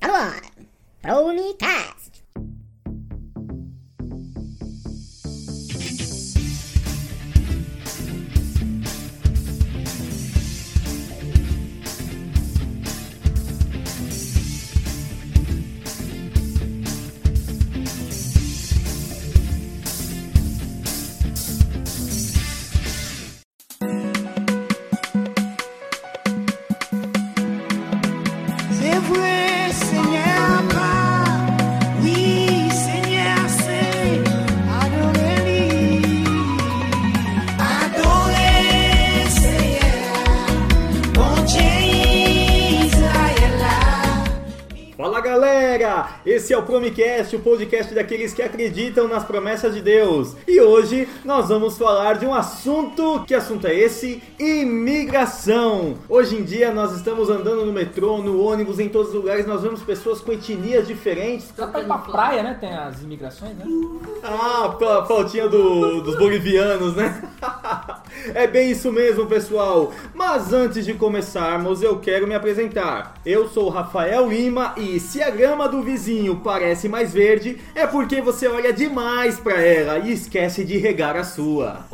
Está no ar. Pronicast. C'est Esse é o Promicast, o podcast daqueles que acreditam nas promessas de Deus. E hoje nós vamos falar de um assunto. Que assunto é esse? Imigração! Hoje em dia nós estamos andando no metrô, no ônibus, em todos os lugares, nós vemos pessoas com etnias diferentes. Pra ir pra praia, né? Tem as imigrações, né? Ah, pela faltinha do- dos bolivianos, né? é bem isso mesmo, pessoal. Mas antes de começarmos, eu quero me apresentar. Eu sou o Rafael Lima e se a grama do vizinho parece mais verde, é porque você olha demais pra ela e esquece de regar a sua.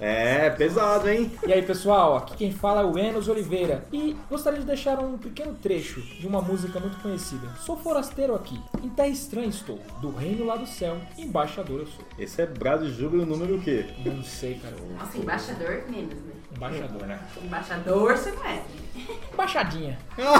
É, pesado, hein? E aí, pessoal, aqui quem fala é o Enos Oliveira. E gostaria de deixar um pequeno trecho de uma música muito conhecida. Sou forasteiro aqui, em terra estranha estou, do reino lá do céu, embaixador eu sou. Esse é Brado Júbilo número o quê? Não sei, cara. Nossa, embaixador menos, né? Embaixador, né? Embaixador você não é. Embaixadinha.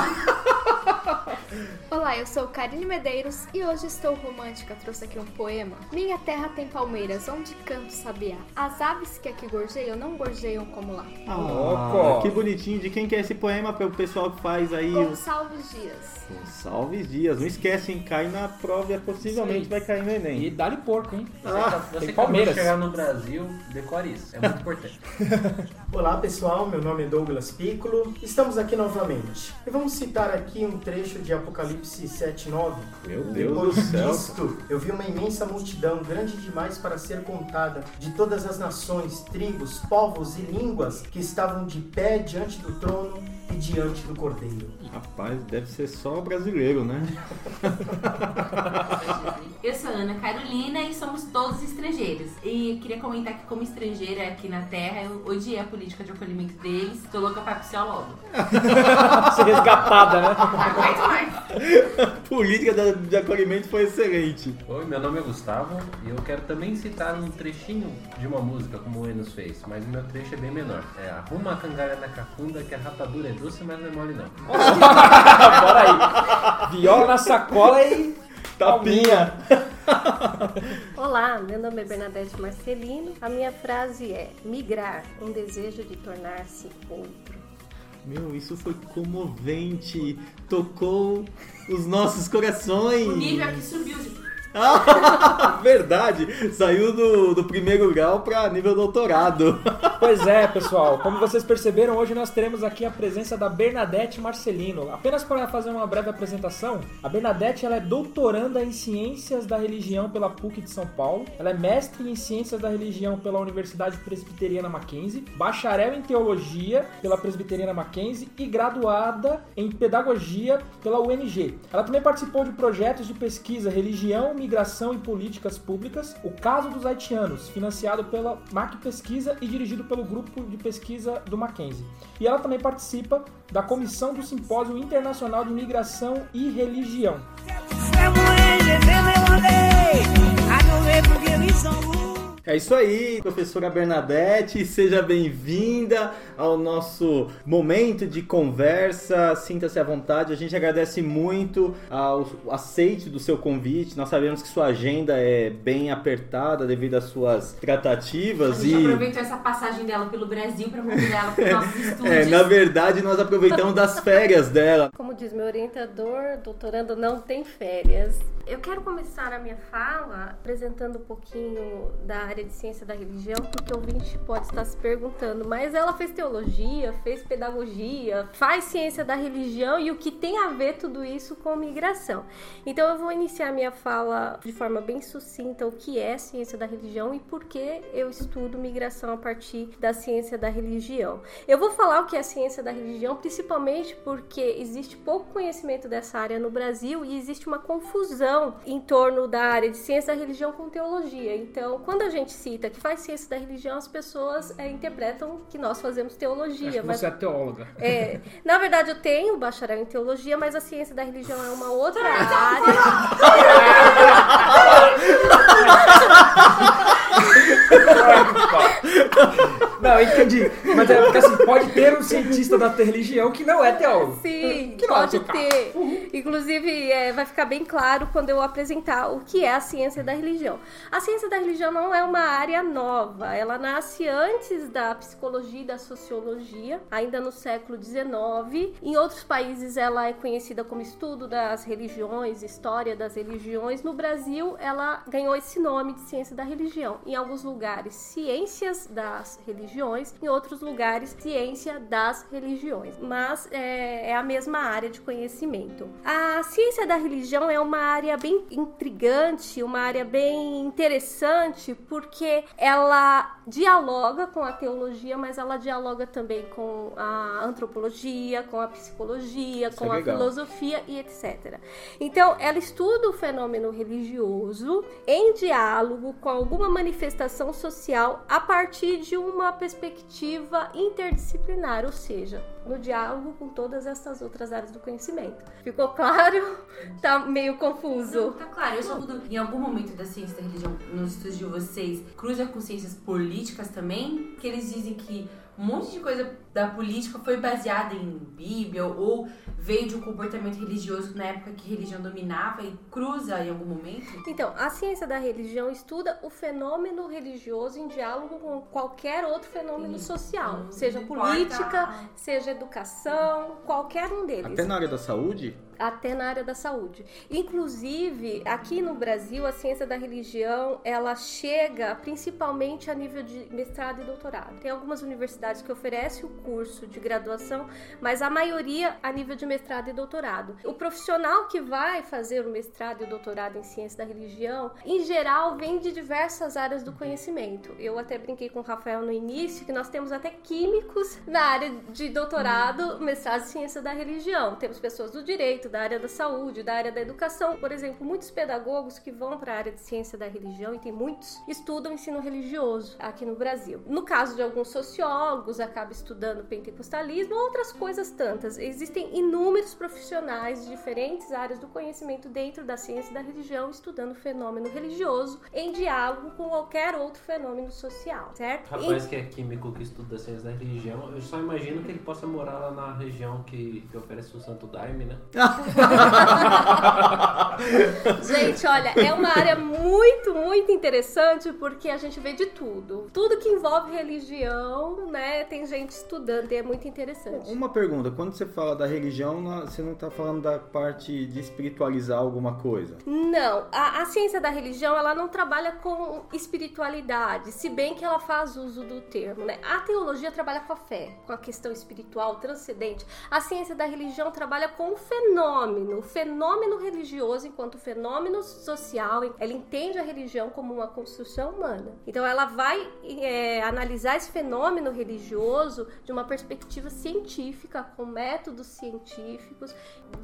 Olá, eu sou Karine Medeiros e hoje estou romântica. Trouxe aqui um poema. Minha terra tem palmeiras, onde canto sabiá. As aves que aqui gorjeiam não gorjeiam como lá. Ah, que bonitinho. De quem que é esse poema para o pessoal que faz aí os Gonçalves Dias. Salve dias. Não esquece, hein? Cai na prova e possivelmente Isso vai cair no Enem. E dá-lhe porco, hein? Ah, Você tem Palmeiras. chegar no Brasil, decore isso. É muito importante. Olá pessoal, meu nome é Douglas Piccolo. Estamos aqui novamente. E vamos citar aqui um trecho de Apocalipse 7:9. Meu Deus Depois disto, eu vi uma imensa multidão, grande demais para ser contada, de todas as nações, tribos, povos e línguas que estavam de pé diante do trono e diante do Cordeiro. Rapaz, deve ser só brasileiro, né? Eu sou Ana Carolina e somos todos estrangeiros. E queria comentar que, como estrangeira aqui na Terra, eu odiei a política de acolhimento deles. Tô louca pra pisciar logo. Ser resgatada, né? Aguento mais. A política da- de acolhimento foi excelente. Oi, meu nome é Gustavo e eu quero também citar um trechinho de uma música, como o Enos fez, mas o meu trecho é bem menor. É Arruma a cangalha na cacunda que a rapadura é doce, mas não é mole não. Bora aí. Viola na sacola e. Tapinha. Olá, meu nome é Bernadette Marcelino. A minha frase é: migrar, um desejo de tornar-se outro. Meu, isso foi comovente. Tocou os nossos corações. O nível aqui subiu. gente. Ah, verdade. Saiu do, do primeiro grau para nível doutorado. Pois é, pessoal. Como vocês perceberam, hoje nós teremos aqui a presença da Bernadette Marcelino. Apenas para fazer uma breve apresentação, a Bernadette ela é doutoranda em Ciências da Religião pela PUC de São Paulo. Ela é mestre em Ciências da Religião pela Universidade Presbiteriana Mackenzie, bacharel em Teologia pela Presbiteriana Mackenzie e graduada em Pedagogia pela UNG. Ela também participou de projetos de pesquisa Religião, Migração e Políticas Públicas, o caso dos haitianos, financiado pela MAC Pesquisa e dirigido pelo grupo de pesquisa do Mackenzie. E ela também participa da comissão do Simpósio Internacional de Migração e Religião. É isso aí, professora Bernadette, seja bem-vinda ao nosso momento de conversa. Sinta-se à vontade. A gente agradece muito ao aceite do seu convite. Nós sabemos que sua agenda é bem apertada devido às suas A tratativas gente e aproveitou essa passagem dela pelo Brasil pra convidar ela para nossos estúdios. é, na verdade nós aproveitamos das férias dela. Como diz meu orientador, doutorando não tem férias. Eu quero começar a minha fala apresentando um pouquinho da área de ciência da religião, porque o ouvinte pode estar se perguntando, mas ela fez teologia, fez pedagogia, faz ciência da religião e o que tem a ver tudo isso com migração? Então eu vou iniciar minha fala de forma bem sucinta o que é ciência da religião e por que eu estudo migração a partir da ciência da religião. Eu vou falar o que é ciência da religião principalmente porque existe pouco conhecimento dessa área no Brasil e existe uma confusão em torno da área de ciência da religião com teologia. Então, quando a gente cita que faz ciência da religião, as pessoas é, interpretam que nós fazemos teologia. Acho que mas- você é teóloga. é, na verdade, eu tenho bacharel em teologia, mas a ciência da religião é uma outra área. Não, entendi. Mas é porque assim, pode ter um cientista da religião que não é teólogo. Sim, Que não pode é caso. ter. Inclusive, é, vai ficar bem claro quando eu apresentar o que é a ciência da religião. A ciência da religião não é uma área nova. Ela nasce antes da psicologia e da sociologia, ainda no século XIX. Em outros países, ela é conhecida como estudo das religiões, história das religiões. No Brasil, ela ganhou esse nome de ciência da religião. Em alguns lugares, ciências das religiões, em outros lugares, ciência das religiões. Mas é, é a mesma área de conhecimento. A ciência da religião é uma área bem intrigante, uma área bem interessante, porque ela dialoga com a teologia, mas ela dialoga também com a antropologia, com a psicologia, Isso com é a legal. filosofia e etc. Então, ela estuda o fenômeno religioso em diálogo com alguma manifestação social a partir de uma perspectiva interdisciplinar, ou seja, no diálogo com todas essas outras áreas do conhecimento. Ficou claro? Tá meio confuso. Tá claro, eu só mudo em algum momento da ciência da religião, nos estudos de vocês, cruza com ciências políticas também, porque eles dizem que um monte de coisa da política foi baseada em Bíblia ou veio de um comportamento religioso na época que religião dominava e cruza em algum momento. Então, a ciência da religião estuda o fenômeno religioso em diálogo com qualquer outro fenômeno Sim. social, Não seja importa política, a- seja educação, qualquer um deles. Até na área da saúde? Até na área da saúde. Inclusive, aqui no Brasil, a ciência da religião, ela chega principalmente a nível de mestrado e doutorado. Tem algumas universidades que oferecem o curso de graduação, mas a maioria a nível de mestrado e doutorado. O profissional que vai fazer o mestrado e o doutorado em ciência da religião, em geral, vem de diversas áreas do conhecimento. Eu até brinquei com o Rafael no início que nós temos até químicos na área de doutorado, mestrado em ciência da religião. Temos pessoas do direito, da área da saúde, da área da educação. Por exemplo, muitos pedagogos que vão para a área de ciência da religião, e tem muitos, estudam ensino religioso aqui no Brasil. No caso de alguns sociólogos, acaba estudando pentecostalismo, outras coisas tantas. Existem inúmeros profissionais de diferentes áreas do conhecimento dentro da ciência da religião estudando o fenômeno religioso em diálogo com qualquer outro fenômeno social, certo? Rapaz que é químico que estuda ciência da religião, eu só imagino que ele possa morar lá na região que, que oferece o Santo Daime, né? Gente, olha, é uma área muito, muito interessante porque a gente vê de tudo. Tudo que envolve religião, né? Tem gente estudando e é muito interessante. Uma pergunta, quando você fala da religião, você não tá falando da parte de espiritualizar alguma coisa? Não, a, a ciência da religião ela não trabalha com espiritualidade, se bem que ela faz uso do termo, né? A teologia trabalha com a fé, com a questão espiritual transcendente. A ciência da religião trabalha com o fenômeno, o fenômeno religioso enquanto fenômeno social. Ela entende a religião como uma construção humana. Então ela vai é, analisar esse fenômeno religioso de uma perspectiva científica, com métodos científicos,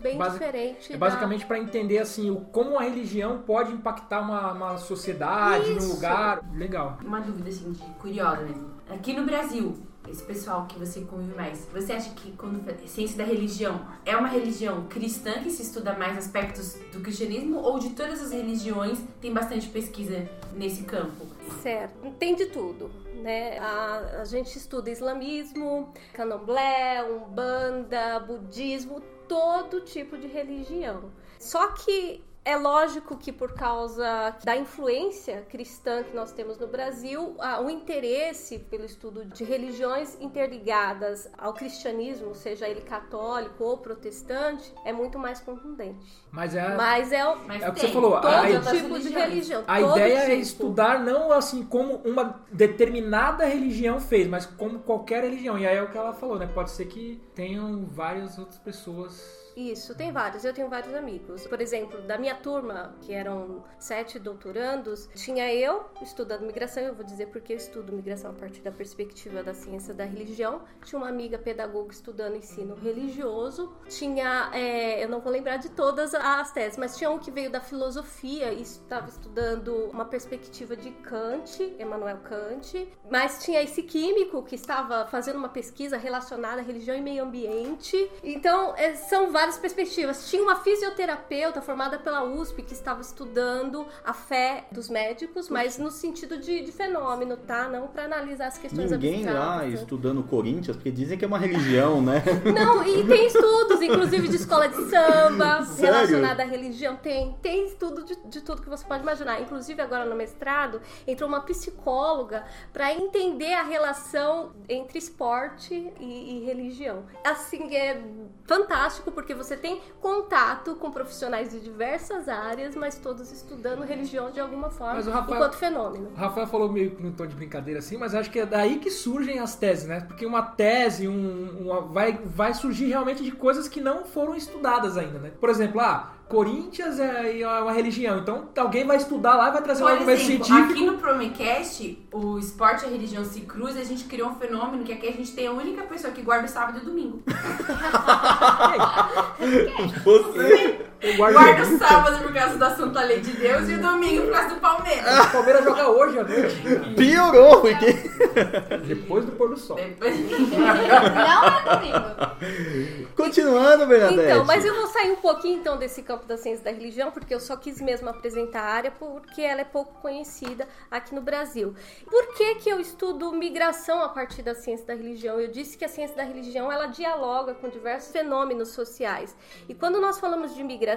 bem Basi- diferente. É da- basicamente para entender assim o como a religião pode impactar uma, uma sociedade, Isso. lugar. Legal. Uma dúvida assim, de curiosa mesmo. Aqui no Brasil, esse pessoal que você convive mais, você acha que quando ciência da religião é uma religião cristã que se estuda mais aspectos do cristianismo ou de todas as religiões tem bastante pesquisa nesse campo? Certo, tem de tudo. Né? A, a gente estuda islamismo, candomblé, umbanda, budismo, todo tipo de religião. Só que É lógico que por causa da influência cristã que nós temos no Brasil, o interesse pelo estudo de religiões interligadas ao cristianismo, seja ele católico ou protestante, é muito mais contundente. Mas é, Mas é, o- Mas é o que você falou. A, todo a- tipo de religião. a ideia é tipo. estudar não assim como uma determinada religião fez, mas como qualquer religião. E aí é o que ela falou, né? Pode ser que tenham várias outras pessoas. Isso, tem vários. Eu tenho vários amigos. Por exemplo, da minha turma, que eram sete doutorandos, tinha eu estudando migração. Eu vou dizer porque eu estudo migração a partir da perspectiva da ciência da religião. Tinha uma amiga pedagoga estudando ensino religioso. Tinha, é, eu não vou lembrar de todas as teses, mas tinha um que veio da filosofia e estava estudando uma perspectiva de Kant, Emmanuel Kant. Mas tinha esse químico que estava fazendo uma pesquisa relacionada à religião e meio ambiente. Então, é, são várias perspectivas. Tinha uma fisioterapeuta formada pela USP que estava estudando a fé dos médicos, mas no sentido de, de fenômeno, tá? Não para analisar as questões Ninguém lá estudando Corinthians, porque dizem que é uma religião, né? Não, e tem estudos, inclusive de escola de samba, Sério? relacionada à religião. Tem, tem estudo de, de tudo que você pode imaginar. Inclusive, agora no mestrado, entrou uma psicóloga para entender a relação entre esporte e, e religião. Assim, é fantástico, porque você tem contato com profissionais de diversas áreas, mas todos estudando religião de alguma forma, Rafael- enquanto fenômeno. O Rafael falou meio que num tom de brincadeira assim, mas acho que é daí que surgem as teses, né? Porque uma tese um, uma- vai, vai surgir realmente de coisas que não foram estudadas ainda, né? Por exemplo, ah, Corinthians é é uma religião, então alguém vai estudar lá e vai trazer um Por argumento exemplo, científico. aqui no Promecast, o esporte e a religião se cruzam e a gente criou um fenômeno que aqui a gente tem a única pessoa que guarda o sábado e o domingo. Você. Eu guardo Guarda o sábado por causa da Santa Lei de Deus e o domingo por causa do Palmeiras. O Palmeiras joga hoje à noite, Piorou, porque. depois do pôr do sol. Depois... Não é domingo. Continuando, Bernadette. Então, mas eu vou sair um pouquinho então desse campo da ciência da religião, porque eu só quis mesmo apresentar a área porque ela é pouco conhecida aqui no Brasil. Por que que eu estudo migração a partir da ciência da religião? Eu disse que a ciência da religião ela dialoga com diversos fenômenos sociais. E quando nós falamos de migração,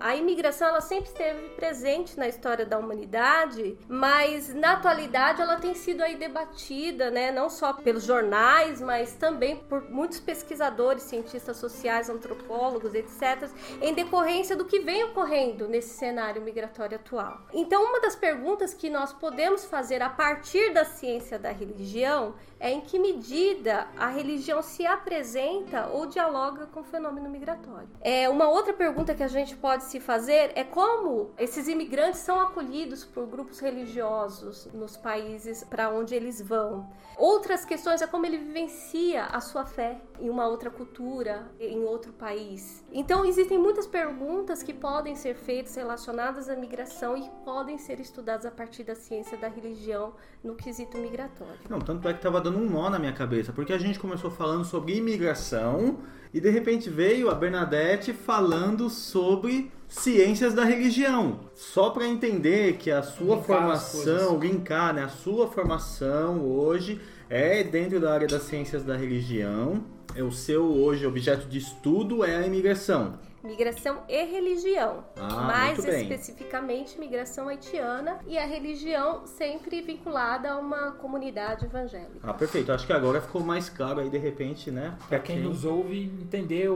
a imigração ela sempre esteve presente na história da humanidade, mas na atualidade ela tem sido aí debatida, né, não só pelos jornais, mas também por muitos pesquisadores, cientistas sociais, antropólogos, etc, em decorrência do que vem ocorrendo nesse cenário migratório atual. Então, uma das perguntas que nós podemos fazer a partir da ciência da religião é em que medida a religião se apresenta ou dialoga com o fenômeno migratório. É, uma outra pergunta que a gente pode se fazer é como esses imigrantes são acolhidos por grupos religiosos nos países para onde eles vão. Outras questões é como ele vivencia a sua fé em uma outra cultura, em outro país. Então existem muitas perguntas que podem ser feitas relacionadas à migração e podem ser estudadas a partir da ciência da religião no quesito migratório. Não, tanto é que tava dando um nó na minha cabeça, porque a gente começou falando sobre imigração e de repente veio a Bernadette falando sobre ciências da religião. Só para entender que a sua Linkar formação, linkar, né? A sua formação hoje é dentro da área das ciências da religião. É o seu hoje objeto de estudo é a imigração. Migração e religião. Ah, Mais muito bem. especificamente, migração haitiana e a religião sempre vinculada a uma comunidade evangélica. Ah, perfeito. Acho que agora ficou mais claro aí de repente, né? Pra quem nos ouve entender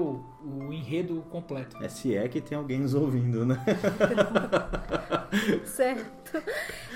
o, enredo completo. É se é que tem alguém nos ouvindo, né? Certo.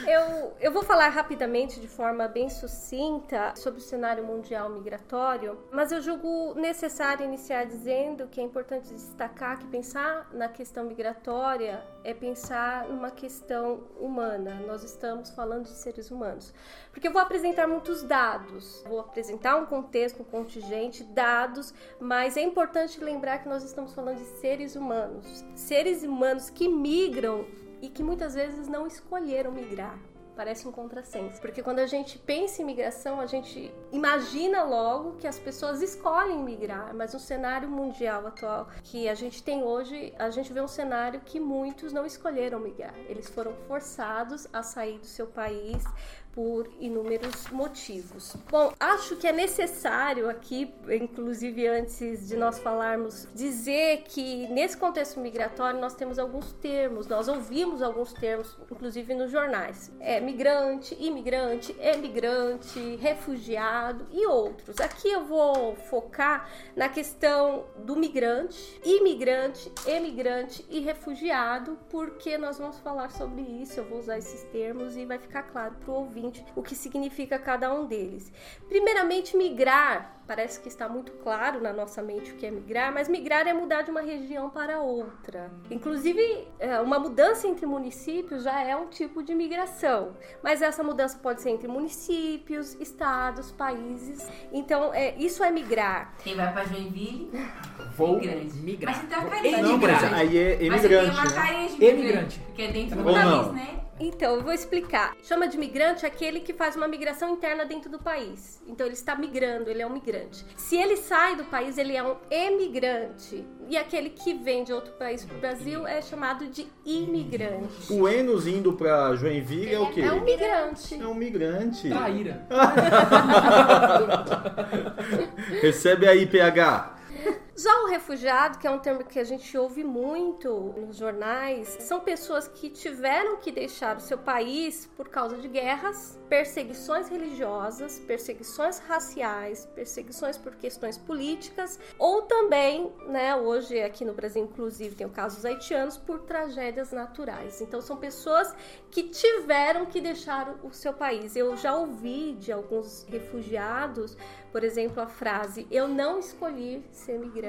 Eu, eu vou falar rapidamente, de forma bem sucinta, sobre o cenário mundial migratório, mas eu julgo necessário iniciar dizendo que é importante destacar que pensar na questão migratória é pensar numa questão humana. Nós estamos falando de seres humanos. Porque eu vou apresentar muitos dados, vou apresentar um contexto, um contingente, dados, mas é importante lembrar que nós estamos falando de seres humanos. Seres humanos que migram e que muitas vezes não escolheram migrar. Parece um contrassenso, porque quando a gente pensa em migração, a gente imagina logo que as pessoas escolhem migrar, mas no cenário mundial atual que a gente tem hoje, a gente vê um cenário que muitos não escolheram migrar. Eles foram forçados a sair do seu país por inúmeros motivos. Bom, acho que é necessário aqui, inclusive antes de nós falarmos, dizer que nesse contexto migratório nós temos alguns termos, nós ouvimos alguns termos, inclusive nos jornais. É migrante, imigrante, emigrante, refugiado e outros. Aqui eu vou focar na questão do migrante, imigrante, emigrante e refugiado, porque nós vamos falar sobre isso, eu vou usar esses termos e vai ficar claro para o ouvinte o que significa cada um deles. Primeiramente, migrar parece que está muito claro na nossa mente o que é migrar, mas migrar é mudar de uma região para outra. Inclusive, é, uma mudança entre municípios já é um tipo de migração, mas essa mudança pode ser entre municípios, estados, países. Então, é, isso é migrar. Quem vai pra Joinville, Vou Migrante. migrar. Mas você tem uma Vou carinha de Não, mas emigrar. aí é mas você tem imigrante, uma né? carinha de Emigrante. Porque é dentro do país, né? Então, eu vou explicar. Chama de migrante aquele que faz uma migração interna dentro do país. Então, ele está migrando, ele é um migrante. Se ele sai do país, ele é um emigrante. E aquele que vem de outro país para o Brasil é chamado de imigrante. O Enos indo pra Joinville é o quê? É um migrante. É um migrante. Traíra. Recebe aí, PH. Já o refugiado, que é um termo que a gente ouve muito nos jornais, são pessoas que tiveram que deixar o seu país por causa de guerras, perseguições religiosas, perseguições raciais, perseguições por questões políticas, ou também, né, hoje aqui no Brasil, inclusive, tem o caso dos haitianos, por tragédias naturais. Então, são pessoas que tiveram que deixar o seu país. Eu já ouvi de alguns refugiados, por exemplo, a frase: Eu não escolhi ser migrante.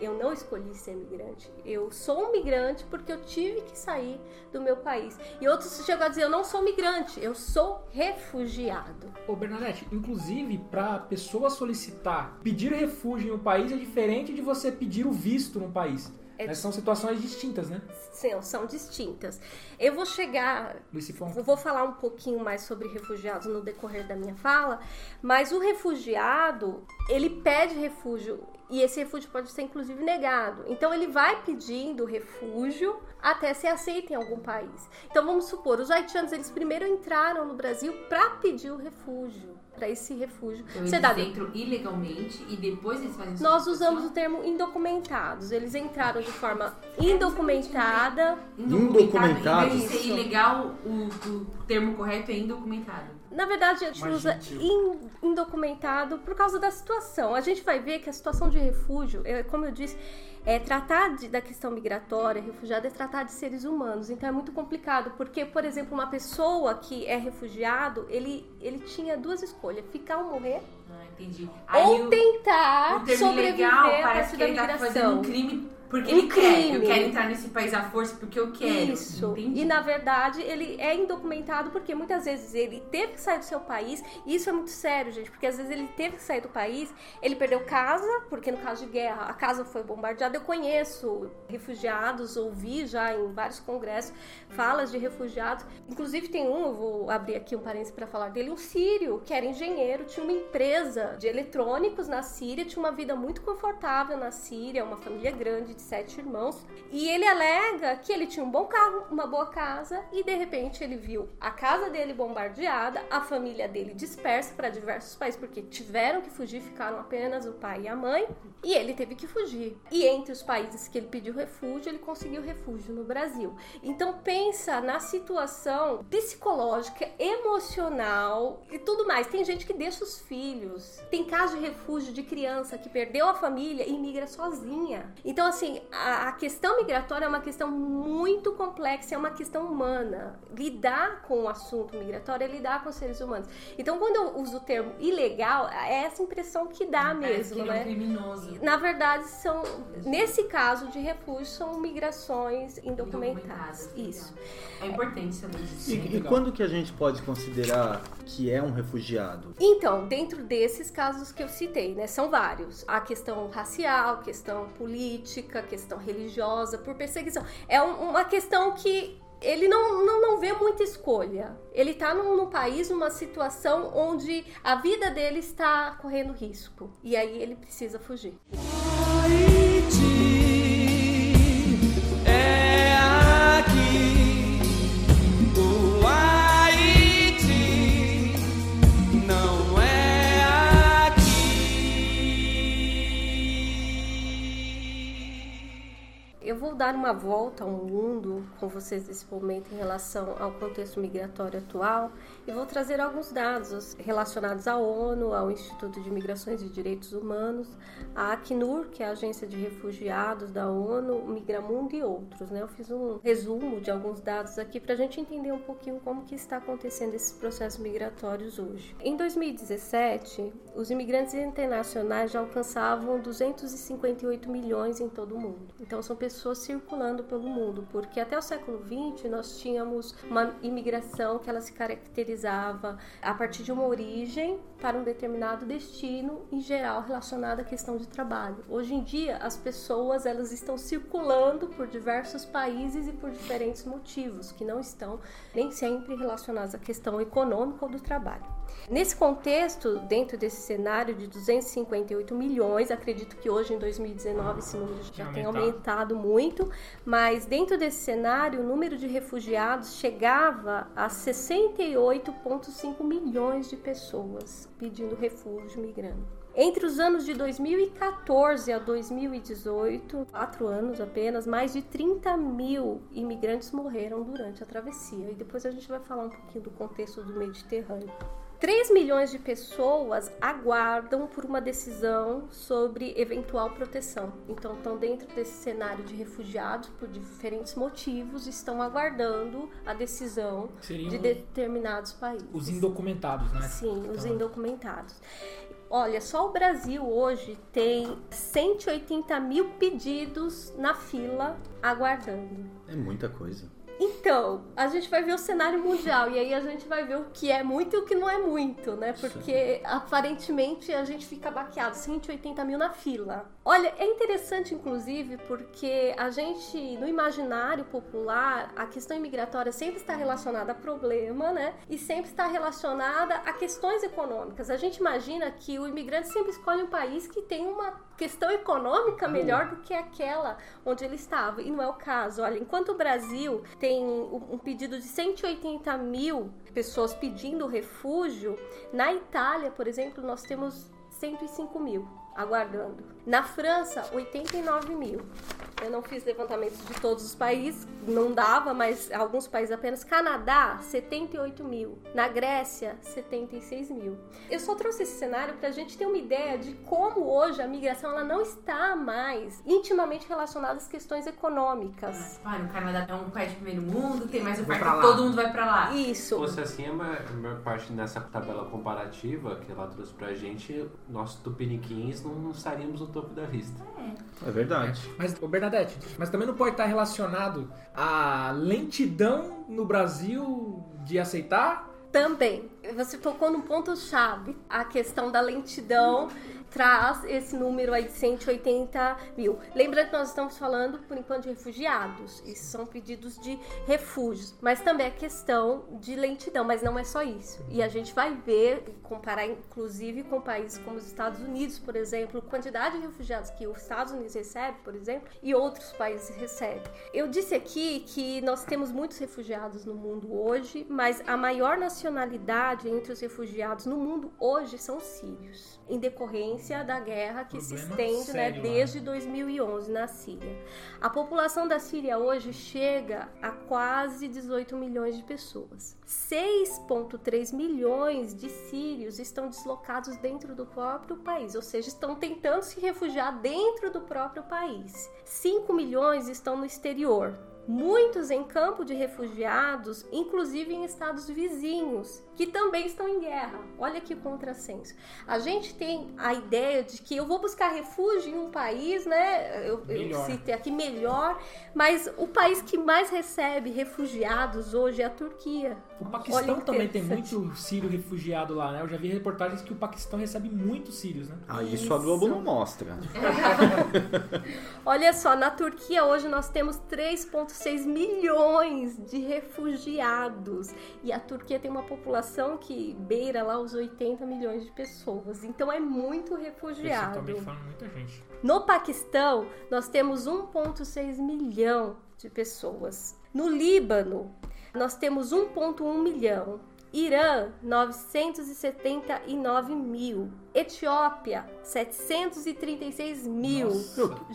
Eu não escolhi ser migrante. Eu sou um migrante porque eu tive que sair do meu país. E outros chegam a dizer: Eu não sou migrante, eu sou refugiado. Ô Bernadette, inclusive, pra pessoa solicitar pedir refúgio em um país é diferente de você pedir o visto num país. É- Né? São situações distintas, né? São, são distintas. Eu vou chegar Luiz Sifon. Eu vou falar um pouquinho mais sobre refugiados no decorrer da minha fala, mas o refugiado, ele pede refúgio e esse refúgio pode ser inclusive negado. Então ele vai pedindo refúgio até ser aceito em algum país. Então vamos supor, os haitianos eles primeiro entraram no Brasil para pedir o refúgio, para esse refúgio Então, eles dado. entram ilegalmente e depois eles fazem Nós usamos o termo indocumentados. Eles entraram de forma indocumentada. Indocumentado? Em vez de ser ilegal, o, o termo correto é indocumentado. Na verdade, a gente Mais usa in- indocumentado por causa da situação. A gente vai ver que a situação de refúgio, é, como eu disse, é tratar de- da questão migratória, refugiado, é tratar de seres humanos. Então é muito complicado, porque, por exemplo, uma pessoa que é refugiado, ele, ele tinha duas escolhas: ficar ou morrer, Ah, entendi. ou o, tentar o termo sobreviver ilegal a parece que ele tá fazendo um crime porque Um ele quer. Eu crime. quero entrar nesse país à força porque eu quero. Isso. Entendi. E na verdade ele é indocumentado porque muitas vezes ele teve que sair do seu país. E isso é muito sério, gente, porque às vezes ele teve que sair do país, ele perdeu casa, porque no caso de guerra a casa foi bombardeada. Eu conheço refugiados, ouvi já em vários congressos falas de refugiados. Inclusive tem um, eu vou abrir aqui um parênteses para falar dele, um sírio que era engenheiro, tinha uma empresa de eletrônicos na Síria, tinha uma vida muito confortável na Síria, uma família grande de sete irmãos. E ele alega que ele tinha um bom carro, uma boa casa, e de repente ele viu a casa dele bombardeada, a família dele dispersa para diversos países, porque tiveram que fugir, ficaram apenas o pai e a mãe, e ele teve que fugir. E entre os países que ele pediu refúgio, ele conseguiu refúgio no Brasil. Então pensa na situação psicológica, emocional e tudo mais. Tem gente que deixa os filhos. Tem caso de refúgio de criança que perdeu a família e migra sozinha. Então, assim, a, a questão migratória é uma questão muito complexa, é uma questão humana. Lidar com o assunto migratório é lidar com os seres humanos. Então, quando eu uso o termo ilegal, é essa impressão que dá que mesmo, é um né? criminoso. Na verdade, são nesse caso de refúgio são migrações indocumentadas. Indocumentadas, Isso. É importante saber disso. E, né? e quando que a gente pode considerar que é um refugiado? Então, dentro desses casos que eu citei, né, são vários. A questão racial, questão política, questão religiosa, por perseguição. É um- uma questão que ele não, não, não vê muita escolha. Ele tá num, num país, numa situação onde a vida dele está correndo risco. E aí ele precisa fugir. É dar uma volta ao mundo com vocês nesse momento em relação ao contexto migratório atual e vou trazer alguns dados relacionados à ONU, ao Instituto de Migrações e Direitos Humanos, à Acnur, que é a Agência de Refugiados da ONU, Migramundo e outros. Né? Eu fiz um resumo de alguns dados aqui para a gente entender um pouquinho como que está acontecendo esses processos migratórios hoje. Em 2017, os imigrantes internacionais já alcançavam 258 milhões em todo o mundo. Então são pessoas circulando pelo mundo, porque até o século XX nós tínhamos uma imigração que ela se caracterizava a partir de uma origem para um determinado destino, em geral relacionada à questão de trabalho. Hoje em dia as pessoas elas estão circulando por diversos países e por diferentes motivos que não estão nem sempre relacionados à questão econômica ou do trabalho. Nesse contexto, dentro desse cenário de 258 milhões, acredito que hoje em 2019 esse número já tem aumentado muito, mas dentro desse cenário, o número de refugiados chegava a 68,5 milhões de pessoas pedindo refúgio migrando. Entre os anos de 2014 a 2018, quatro anos apenas, mais de 30 mil imigrantes morreram durante a travessia. E depois a gente vai falar um pouquinho do contexto do Mediterrâneo. 3 milhões de pessoas aguardam por uma decisão sobre eventual proteção. Então, estão dentro desse cenário de refugiados por diferentes motivos, estão aguardando a decisão Seriam de determinados países. Os indocumentados, né? Sim, os Então, indocumentados. Olha, só o Brasil hoje tem 180 mil pedidos na fila aguardando. É muita coisa. Então, a gente vai ver o cenário mundial e aí a gente vai ver o que é muito e o que não é muito, né? Porque aparentemente a gente fica baqueado, 180 mil na fila. Olha, é interessante inclusive porque a gente, no imaginário popular, a questão imigratória sempre está relacionada a problema, né? E sempre está relacionada a questões econômicas. A gente imagina que o imigrante sempre escolhe um país que tem uma questão econômica melhor do que aquela onde ele estava. E não é o caso. Olha, enquanto o Brasil tem um um pedido de 180 mil pessoas pedindo refúgio, na Itália, por exemplo, nós temos 105 mil aguardando. Na França, 89 mil. Eu não fiz levantamentos de todos os países, não dava, mas alguns países apenas. Canadá, 78 mil. Na Grécia, 76 mil. Eu só trouxe esse cenário para a gente ter uma ideia de como hoje a migração ela não está mais intimamente relacionada às questões econômicas. Claro, o Canadá é um país de primeiro mundo, tem mais lá. todo mundo vai pra lá. Se Isso. fosse assim, a maior, a maior parte nessa tabela comparativa que ela trouxe pra gente, nós tupiniquins não, não estaríamos no topo da lista. É verdade. Mas, ô Bernadette, mas também não pode estar relacionado à lentidão no Brasil de aceitar? Também. Você tocou num ponto-chave. A questão da lentidão traz esse número aí de 180 mil. Lembrando que nós estamos falando, por enquanto, de refugiados. Isso são pedidos de refúgios. Mas também a questão de lentidão. Mas não é só isso. E a gente vai ver, comparar inclusive com países como os Estados Unidos, por exemplo, quantidade de refugiados que os Estados Unidos recebe, por exemplo, e outros países recebem. Eu disse aqui que nós temos muitos refugiados no mundo hoje, mas a maior nacionalidade entre os refugiados no mundo hoje são os sírios, em decorrência da guerra que se Problema estende né, sério desde 2011 na Síria. A população da Síria hoje chega a quase 18 milhões de pessoas. 6,3 milhões de sírios estão deslocados dentro do próprio país, ou seja, estão tentando se refugiar dentro do próprio país. 5 milhões estão no exterior. Muitos em campo de refugiados, inclusive em estados vizinhos, que também estão em guerra. Olha que contrassenso. A gente tem a ideia de que eu vou buscar refúgio em um país, né? Eu, eu Melhor. citei aqui melhor, mas o país que mais recebe refugiados hoje é a Turquia. O Paquistão também tem muito sírio refugiado lá, né? Eu já vi reportagens que o Paquistão recebe muitos sírios, né? Ah, isso a Globo não mostra. Olha só, na Turquia hoje nós temos 3,6 milhões de refugiados. E a Turquia tem uma população que beira lá os 80 milhões de pessoas. Então é muito refugiado. muita gente. No Paquistão, nós temos 1,6 milhão de pessoas. No Líbano, nós temos 1,1 milhão. Irã, 979 mil. Etiópia, 736 mil.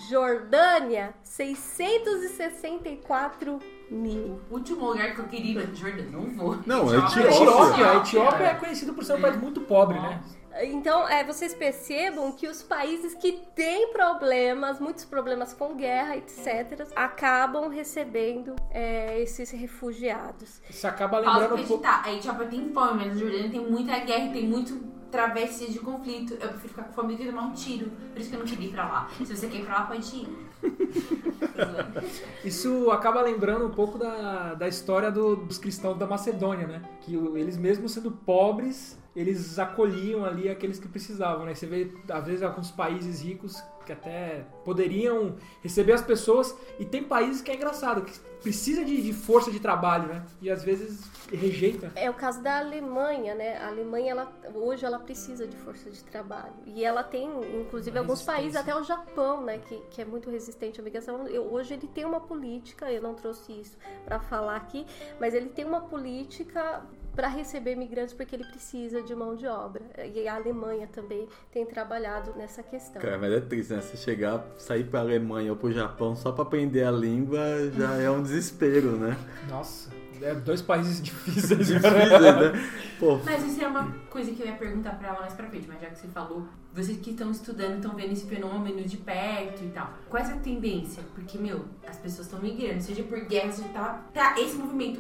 Jordânia, 664 mil. O último lugar que eu queria ir na Jordânia, não vou. Não, é A Etiópia. Etiópia, a Etiópia é conhecido por ser um país muito pobre, né? Então, é, vocês percebam que os países que têm problemas, muitos problemas com guerra, etc., acabam recebendo é, esses refugiados. Isso acaba lembrando um pouco. acreditar, a Etiópia tem fome, mas a Jordânia tem muita guerra e tem muito travessia de conflito. Eu prefiro ficar com fome do que tomar um tiro. Por isso que eu não queria ir pra lá. Se você quer ir pra lá, pode ir. Isso acaba lembrando um pouco da, da história do- dos cristãos da Macedônia, né? Que eles mesmo sendo pobres, eles acolhiam ali aqueles que precisavam, né? Você vê, às vezes, alguns países ricos que até poderiam receber as pessoas, e tem países que é engraçado, que precisa de, de força de trabalho, né? E às vezes rejeita. É o caso da Alemanha, né? A Alemanha, ela, hoje, ela precisa de força de trabalho. E ela tem, inclusive, Uma alguns países, até o Japão, né? Que, que é muito resistente à migração. Eu- hoje ele tem uma política, eu não trouxe isso para falar aqui, mas ele tem uma política para receber migrantes porque ele precisa de mão de obra. E a Alemanha também tem trabalhado nessa questão. Cara, mas é triste, né? Você chegar, sair pra Alemanha ou pro Japão só pra aprender a língua já é um desespero, né? Nossa, é dois países difíceis. Cara. né? Pô, Mas isso é uma coisa que eu ia perguntar pra ela mais pra frente, mas já que você falou, vocês que estão estudando, estão vendo esse fenômeno de perto e tal. Qual é essa tendência? Porque, meu, as pessoas estão migrando, seja por guerra, seja tá, tá. Esse movimento,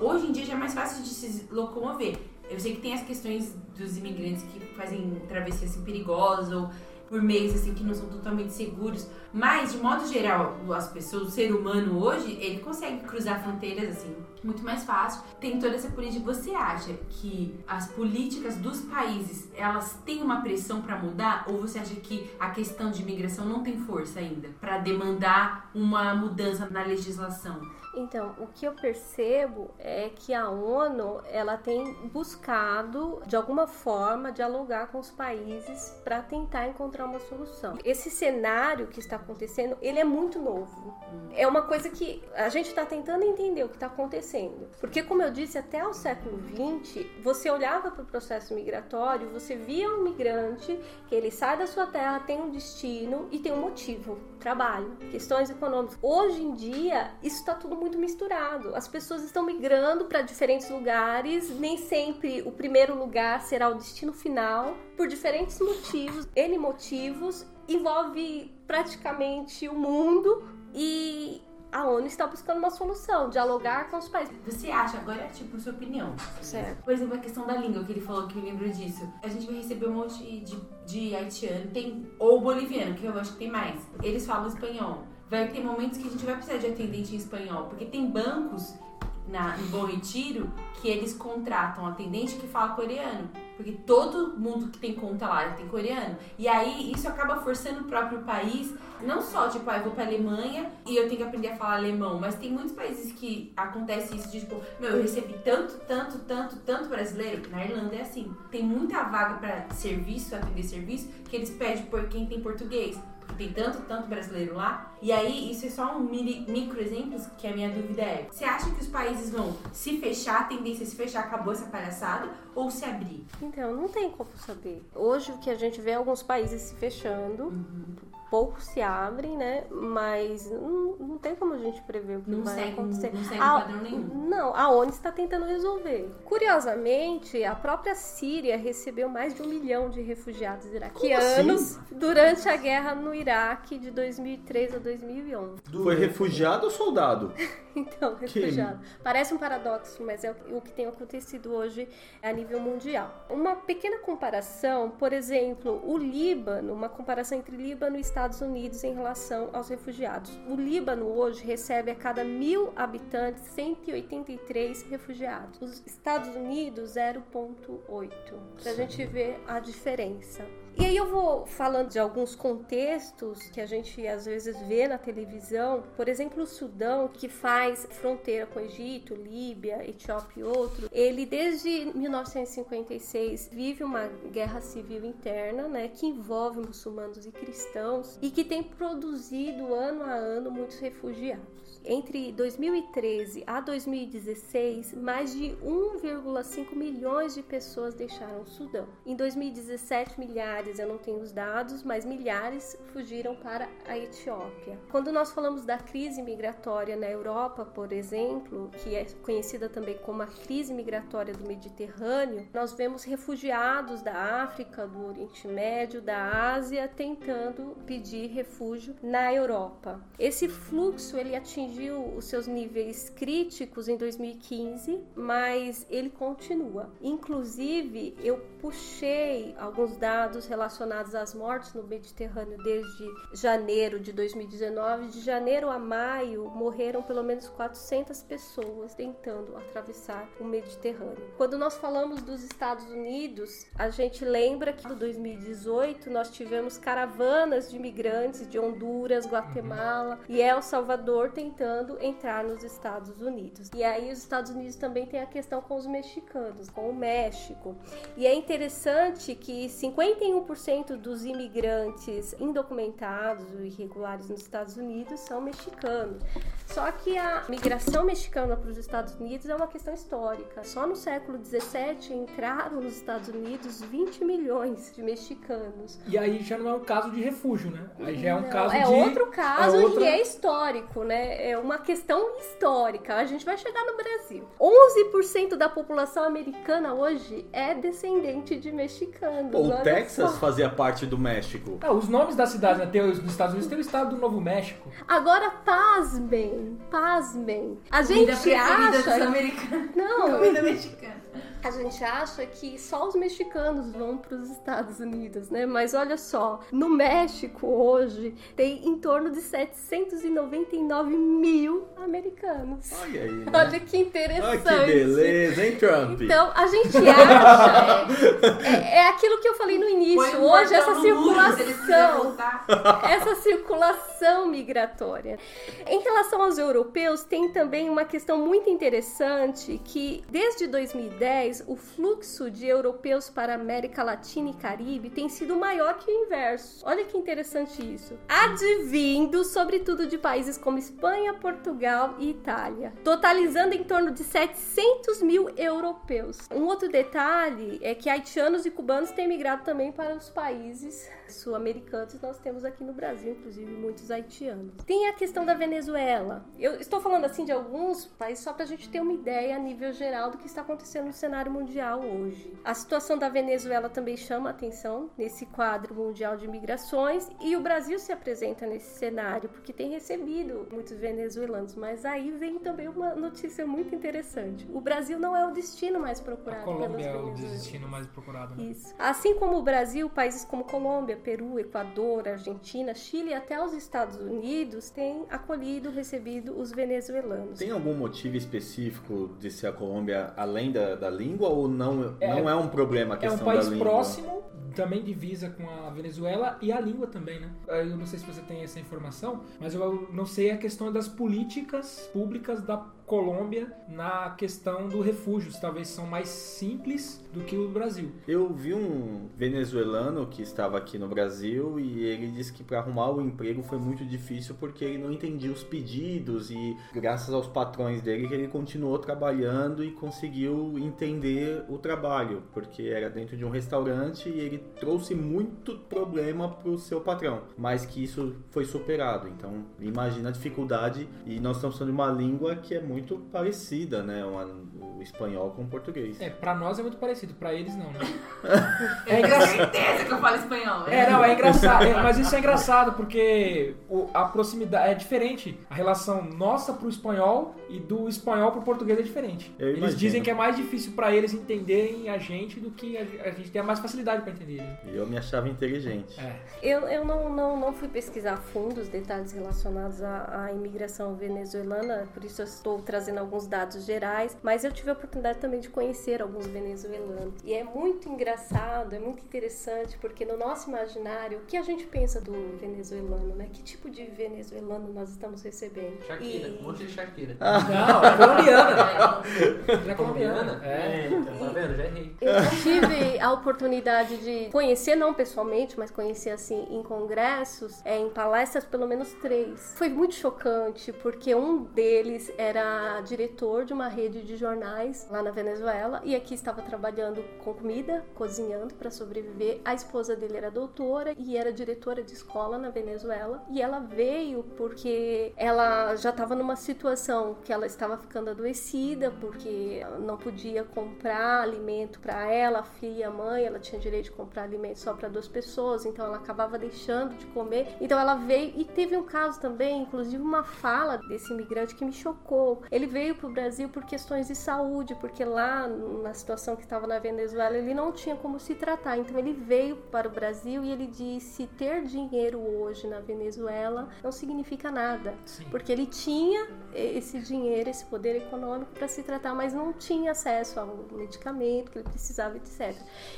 hoje em dia já é mais fácil de se locomover. Eu sei que tem as questões dos imigrantes que fazem travessias assim, perigosas ou por meios assim que não são totalmente seguros, mas de modo geral, as pessoas, o ser humano hoje, ele consegue cruzar fronteiras assim muito mais fácil. Tem toda essa política. Você acha que as políticas dos países, elas têm uma pressão para mudar ou você acha que a questão de imigração não tem força ainda para demandar uma mudança na legislação? Então, o que eu percebo é que a ONU ela tem buscado de alguma forma dialogar com os países para tentar encontrar uma solução. Esse cenário que está acontecendo, ele é muito novo. É uma coisa que a gente está tentando entender o que está acontecendo. Porque, como eu disse, até o século XX, você olhava para o processo migratório, você via um migrante que ele sai da sua terra, tem um destino e tem um motivo, trabalho, questões econômicas. Hoje em dia, isso está tudo muito misturado. As pessoas estão migrando para diferentes lugares, nem sempre o primeiro lugar será o destino final, por diferentes motivos. N motivos envolve praticamente o mundo e a ONU está buscando uma solução, dialogar com os países. Você acha, agora, tipo, sua opinião. Certo. Por exemplo, a questão da língua, que ele falou que eu lembro disso. A gente vai receber um monte de, de haitiano, tem, ou boliviano, que eu acho que tem mais. Eles falam espanhol. Vai ter momentos que a gente vai precisar de atendente em espanhol, porque tem bancos na, em Bom Retiro que eles contratam atendente que fala coreano. Porque todo mundo que tem conta lá tem coreano. E aí isso acaba forçando o próprio país, não só, tipo, ah, eu vou pra Alemanha e eu tenho que aprender a falar alemão, mas tem muitos países que acontece isso de, tipo, meu, eu recebi tanto, tanto, tanto, tanto brasileiro. Na Irlanda é assim. Tem muita vaga pra serviço, atender serviço, que eles pedem por quem tem português. Tem tanto, tanto brasileiro lá. E aí, isso é só um mini, micro exemplo que a minha dúvida é: você acha que os países vão se fechar, a tendência é se fechar, acabou essa palhaçada, ou se abrir? Então, não tem como saber. Hoje o que a gente vê é alguns países se fechando, poucos se abrem, né? Mas não, não tem como a gente prever o que Não vai segue, acontecer. não segue A- padrão nenhum. Não, a ONU está tentando resolver. Curiosamente, a própria Síria recebeu mais de um milhão de refugiados iraquianos durante a guerra no Iraque de 2003 a 2011. foi refugiado ou soldado? Então, refugiado. Parece um paradoxo, mas é o que tem acontecido hoje a nível mundial. Uma pequena comparação, por exemplo, o Líbano, uma comparação entre Líbano e Estados Unidos em relação aos refugiados. O Líbano hoje recebe a cada mil habitantes 183 refugiados. Os Estados Unidos, 0,8. Pra gente ver a diferença. E aí eu vou falando de alguns contextos que a gente às vezes vê na televisão, por exemplo, o Sudão, que faz fronteira com Egito, Líbia, Etiópia e outro, ele desde 1956 vive uma guerra civil interna, né, que envolve muçulmanos e cristãos e que tem produzido ano a ano muitos refugiados. Entre 2013 a 2016, mais de 1,5 milhões de pessoas deixaram o Sudão. Em 2017, milhares, eu não tenho os dados, mas milhares fugiram para a Etiópia. Quando nós falamos da crise migratória na Europa, por exemplo, que é conhecida também como a crise migratória do Mediterrâneo, nós vemos refugiados da África, do Oriente Médio, da Ásia tentando pedir refúgio na Europa. Esse fluxo ele atingiu os seus níveis críticos em 2015, mas ele continua. Inclusive, eu puxei alguns dados relacionados às mortes no Mediterrâneo desde janeiro de 2019. De janeiro a maio, morreram pelo menos 400 pessoas tentando atravessar o Mediterrâneo. Quando nós falamos dos Estados Unidos, a gente lembra que em 2018 nós tivemos caravanas de imigrantes de Honduras, Guatemala e El Salvador tentando entrar nos Estados Unidos. E aí os Estados Unidos também tem a questão com os mexicanos, com o México. E é interessante que 51% dos imigrantes indocumentados ou irregulares nos Estados Unidos são mexicanos. Só que a migração mexicana para os Estados Unidos é uma questão histórica. Só no século 17 entraram nos Estados Unidos 20 milhões de mexicanos. E aí já não é um caso de refúgio, né? Aí já é um Não, caso é de. outro caso é outra- e é histórico, né? É uma questão histórica. A gente vai chegar no Brasil. 11% da população americana hoje é descendente de mexicanos. Pô, o Texas só. fazia parte do México. Ah, os nomes das cidades, né? Tem, os- nos Estados Unidos tem o estado do Novo México. Agora, pasmem, pasmem. A Comida gente dos acha... Não, Comida mexicana. A gente acha que só os mexicanos vão para os Estados Unidos, né? Mas olha só, no México hoje tem em torno de 799 mil americanos. Olha aí. né? Olha que interessante. Olha que beleza, hein, Trump? Então, a gente acha. É, é aquilo que eu falei no início. Um Hoje, essa circulação essa circulação migratória. Em relação aos europeus, tem também uma questão muito interessante que desde 2010 o fluxo de europeus para a América Latina e Caribe tem sido maior que o inverso. Olha que interessante isso. Advindo, sobretudo, de países como Espanha, Portugal e Itália, totalizando em torno de 700 mil europeus. Um outro detalhe é que haitianos e cubanos têm migrado também para os países sul-americanos. Nós temos aqui no Brasil, inclusive, muitos haitianos. Tem a questão da Venezuela. Eu estou falando assim de alguns países só para a gente ter uma ideia a nível geral do que está acontecendo no cenário mundial hoje. A situação da Venezuela também chama atenção nesse quadro mundial de migrações e o Brasil se apresenta nesse cenário porque tem recebido muitos venezuelanos. Mas aí vem também uma notícia muito interessante. O Brasil não é o destino mais A procurado Colômbia é o destino mais procurado. Né? Isso. Assim como o Brasil, países como Colômbia, Peru, Equador, Argentina, Chile e até os Estados Unidos têm acolhido, recebido os venezuelanos. Tem algum motivo específico de ser a Colômbia além da, da língua ou não É- não é um problema a É um questão país da língua? próximo, também divisa com a Venezuela e a língua também, né? Eu não sei se você tem essa informação, mas eu não sei a questão das políticas públicas da Colômbia na questão do refúgio. Talvez são mais simples do que o Brasil. Eu vi um venezuelano que estava aqui no Brasil e ele disse que para arrumar o emprego foi muito difícil porque ele não entendia os pedidos e graças aos patrões dele que ele continuou trabalhando e conseguiu entender o trabalho, porque era dentro de um restaurante e ele trouxe muito problema pro seu patrão, mas que isso foi superado. Então, imagina a dificuldade e nós estamos falando de uma língua que é muito parecida, né, Uma- o espanhol com o português. É, pra nós é muito parecido, pra eles não, né? Eu tenho certeza que eu falo espanhol. né? É, não, é engraçado. é, mas isso é engraçado porque o- a proximidade é diferente. A relação nossa pro espanhol e do espanhol pro português é diferente. Eu Eles imagino. dizem que é mais difícil pra eles entenderem a gente do que a, a gente tem mais facilidade pra entender. E eu me achava inteligente. É. Eu, eu não, não, não fui pesquisar a fundo os detalhes relacionados à, à imigração venezuelana, por isso eu estou trazendo alguns dados gerais, mas eu tive a oportunidade também de conhecer alguns venezuelanos. E é muito engraçado, é muito interessante, porque no nosso imaginário, o que a gente pensa do venezuelano, né? Que tipo de venezuelano nós estamos recebendo? Shakira, E- um monte de Shakira. Não, é colombiana. É Colombiana? colombiana. É. Tá vendo? Já errei. Eu tive a oportunidade de conhecer, não pessoalmente, mas conhecer assim em congressos, é, em palestras, pelo menos três. Foi muito chocante, porque um deles era diretor de uma rede de jornais lá na Venezuela e aqui estava trabalhando com comida, cozinhando para sobreviver. A esposa dele era doutora e era diretora de escola na Venezuela. E ela veio porque ela já estava numa situação que ela estava ficando adoecida, porque não podia comprar alimento para ela, a filha e a mãe. Ela tinha direito de comprar alimento só para duas pessoas, então ela acabava deixando de comer. Então ela veio e teve um caso também, inclusive uma fala desse imigrante que me chocou. Ele veio para o Brasil por questões de saúde, porque lá na situação que estava na Venezuela ele não tinha como se tratar. Então ele veio para o Brasil e ele disse ter dinheiro hoje na Venezuela não significa nada, Sim. porque ele tinha esse dinheiro, esse poder econômico para se tratar, mas não tinha acesso ao medicamento que ele precisava, etc.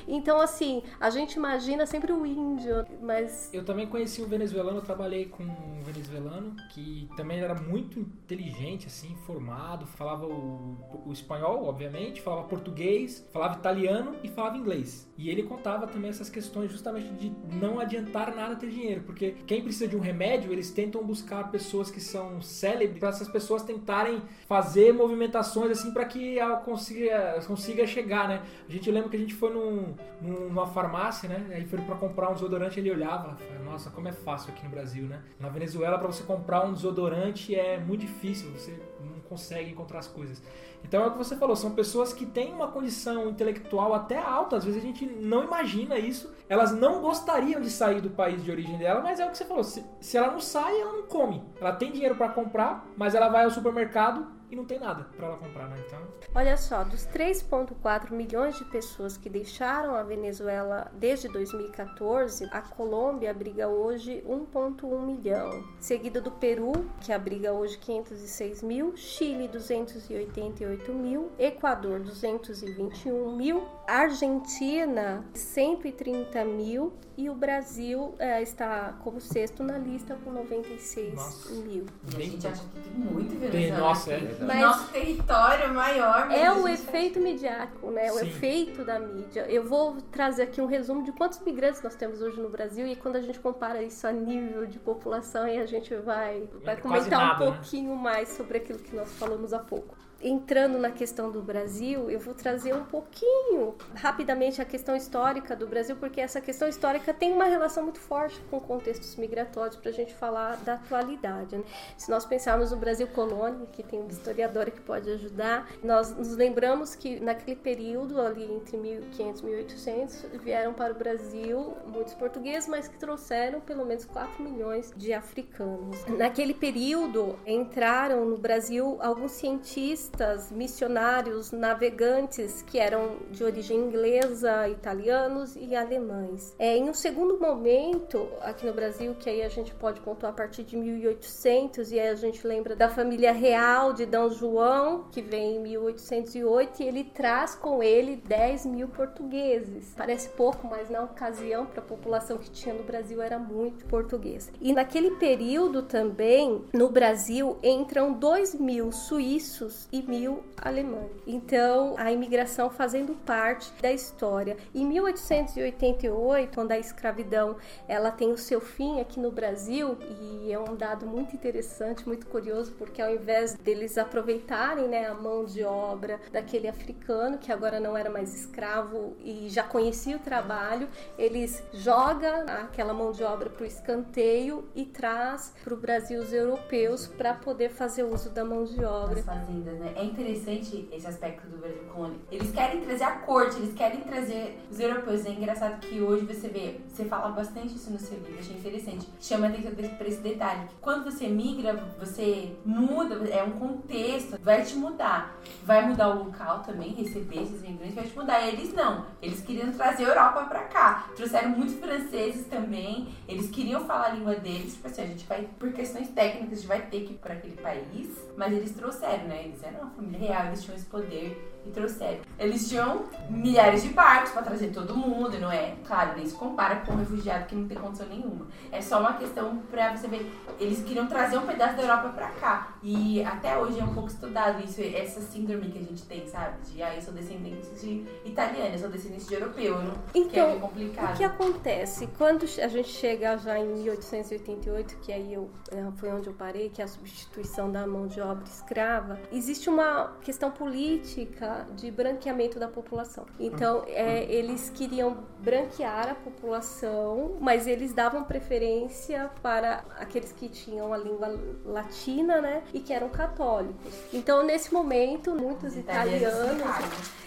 Então assim, a gente imagina sempre o índio, mas Eu também conheci um venezuelano, trabalhei com um venezuelano que também era muito inteligente, assim, formado, falava o, o espanhol, obviamente, falava português, falava italiano e falava inglês. E ele contava também essas questões justamente de não adiantar nada ter dinheiro, porque quem precisa de um remédio, eles tentam buscar pessoas que são célebres para essas pessoas tentarem fazer movimentações assim para que ela consiga, consiga chegar, né? A gente lembra que a gente foi num, num- numa farmácia, né? Aí foi para comprar um desodorante, ele olhava, nossa, como é fácil aqui no Brasil, né? Na Venezuela para você comprar um desodorante é muito difícil, você não consegue encontrar as coisas. Então é o que você falou, são pessoas que têm uma condição intelectual até alta, às vezes a gente não imagina isso. Elas não gostariam de sair do país de origem dela, mas é o que você falou, se, se ela não sai, ela não come. Ela tem dinheiro para comprar, mas ela vai ao supermercado e não tem nada para ela comprar, né? Então, Olha só, dos 3,4 milhões de pessoas que deixaram a Venezuela desde 2014, a Colômbia abriga hoje 1,1 milhão, seguida do Peru, que abriga hoje 506 mil, Chile 288 mil, Equador 221 mil, Argentina 130 mil e o Brasil eh, está como sexto na lista com 96 Nossa. mil. E a gente acha que tem muito tem, venezuelano nossa, é. Mas- Nosso território é maior. É o efeito midiático, né? O Sim. efeito da mídia. Eu vou trazer aqui um resumo de quantos migrantes nós temos hoje no Brasil e quando a gente compara isso a nível de população e a gente vai, vai É comentar nada, um né? pouquinho mais sobre aquilo que nós falamos há pouco. Entrando na questão do Brasil, eu vou trazer um pouquinho rapidamente a questão histórica do Brasil, porque essa questão histórica tem uma relação muito forte com contextos migratórios para a gente falar da atualidade. né? Se nós pensarmos no Brasil colônia, que tem uma historiadora que pode ajudar, nós nos lembramos que naquele período, ali entre 1500 e 1800, vieram para o Brasil muitos portugueses, mas que trouxeram pelo menos 4 milhões de africanos. Naquele período, entraram no Brasil alguns cientistas, missionários, navegantes que eram de origem inglesa, italianos e alemães. É, em um segundo momento, aqui no Brasil, que aí a gente pode pontuar a partir de 1800, e aí a gente lembra da família real de D. João, que vem em 1808, e ele traz com ele 10 mil portugueses. Parece pouco, mas na ocasião, para a população que tinha no Brasil, era muito português. E naquele período também, no Brasil, entram 2 mil suíços e mil alemães. Então, a imigração fazendo parte da história. Em 1888, quando a escravidão ela tem o seu fim aqui no Brasil, e é um dado muito interessante, muito curioso, porque ao invés deles aproveitarem né, a mão de obra daquele africano, que agora não era mais escravo e já conhecia o trabalho, eles jogam aquela mão de obra para o escanteio e traz para o Brasil os europeus para poder fazer uso da mão de obra. das fazendas, né? É interessante esse aspecto do Brasil colônia. Eles querem trazer a corte, eles querem trazer os europeus. É engraçado que hoje você vê, você fala bastante isso no seu livro, achei interessante. Chama atenção para esse detalhe. Que quando você migra, você muda, é um contexto vai te mudar. Vai mudar o local também, receber esses imigrantes vai te mudar. Eles não. Eles queriam trazer a Europa pra cá. Trouxeram muitos franceses também. Eles queriam falar a língua deles. Tipo assim, a gente vai, por questões técnicas, a gente vai ter que ir pra aquele país. Mas eles trouxeram, né? Eles eram uma família real, eles tinham esse poder e trouxeram. Eles tinham milhares de barcos pra trazer todo mundo, não é? Claro, nem se compara com um refugiado que não tem condição nenhuma. É só uma questão pra você ver. Eles queriam trazer um pedaço da Europa pra cá. E até hoje é um pouco estudado isso, essa síndrome que a gente tem, sabe? De, ah, eu sou descendente de italiano, eu sou descendente de europeu. Não, que é Então, meio complicado. o que acontece? Quando a gente chega já em 1888, que aí eu, eh, foi onde eu parei, que é a substituição da mão de obra escrava, existe uma questão política de branqueamento da população. Então, eh, eles queriam branquear a população, mas eles davam preferência para aqueles que tinham a língua latina, né, e que eram católicos. Então, nesse momento, muitos italianos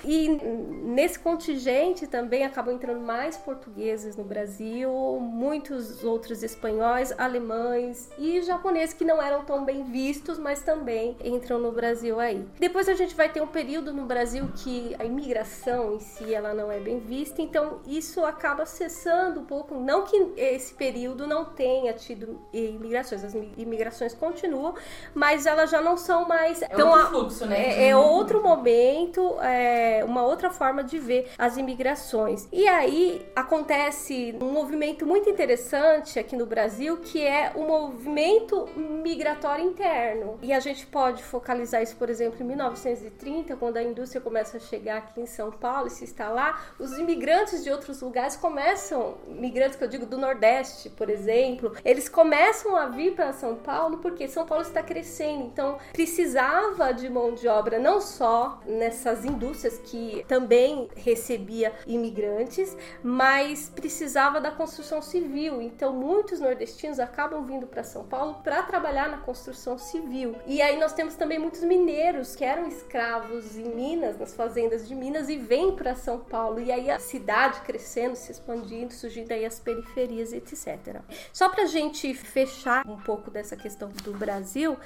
e nesse contingente também acabam entrando mais portugueses no Brasil, muitos outros espanhóis, alemães e japoneses que não eram tão bem vistos, mas também entram no Brasil aí. Depois a gente vai ter um período no Brasil que a imigração em si ela não é bem vista, então isso acaba cessando um pouco. Não que esse período não tenha tido imigrações, as imigrações continuam, mas elas já não são mais É tão outro fluxo, né? é, é outro momento, é uma outra forma de ver as imigrações. E aí acontece um movimento muito interessante aqui no Brasil, que é o movimento migratório interno. E a gente pode focalizar isso, por exemplo, em 1930, quando a indústria começa a chegar aqui em São Paulo e se instalar, os imigrantes de outros lugares começam, imigrantes que eu digo do Nordeste, por exemplo, eles começam a vir para São Paulo porque São Paulo está crescendo, então precisava de mão de obra não só nessas indústrias que também recebia imigrantes, mas precisava da construção civil. Então muitos nordestinos acabam vindo para São Paulo para trabalhar na construção civil. E aí nós temos também muitos mineiros que eram escravos em Minas, nas fazendas de Minas e vêm para São Paulo. E aí a cidade crescendo, se expandindo, surgindo aí as periferias, etc. Só para gente fechar um pouco dessa questão do Brasil,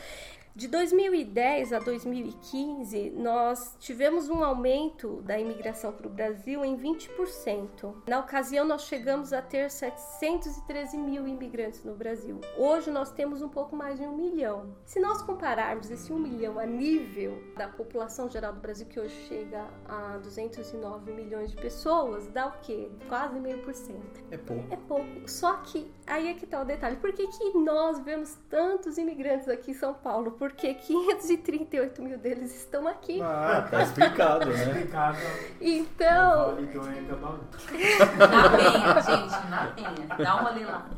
de 2010 a 2015, nós tivemos um aumento da imigração para o Brasil em 20%. Na ocasião, nós chegamos a ter 713 mil imigrantes no Brasil. Hoje, nós temos um pouco mais de um milhão. Se nós compararmos esse um milhão a nível da população geral do Brasil, que hoje chega a 209 milhões de pessoas, dá o quê? Quase meio por cento. É pouco. É pouco. Só que aí é que tá o detalhe. Por que, que nós vemos tantos imigrantes aqui em São Paulo? Porque 538 mil deles estão aqui. Ah, tá explicado, né? Complicado. Então, ainda Na penha, gente, na penha. Dá uma olhada lá.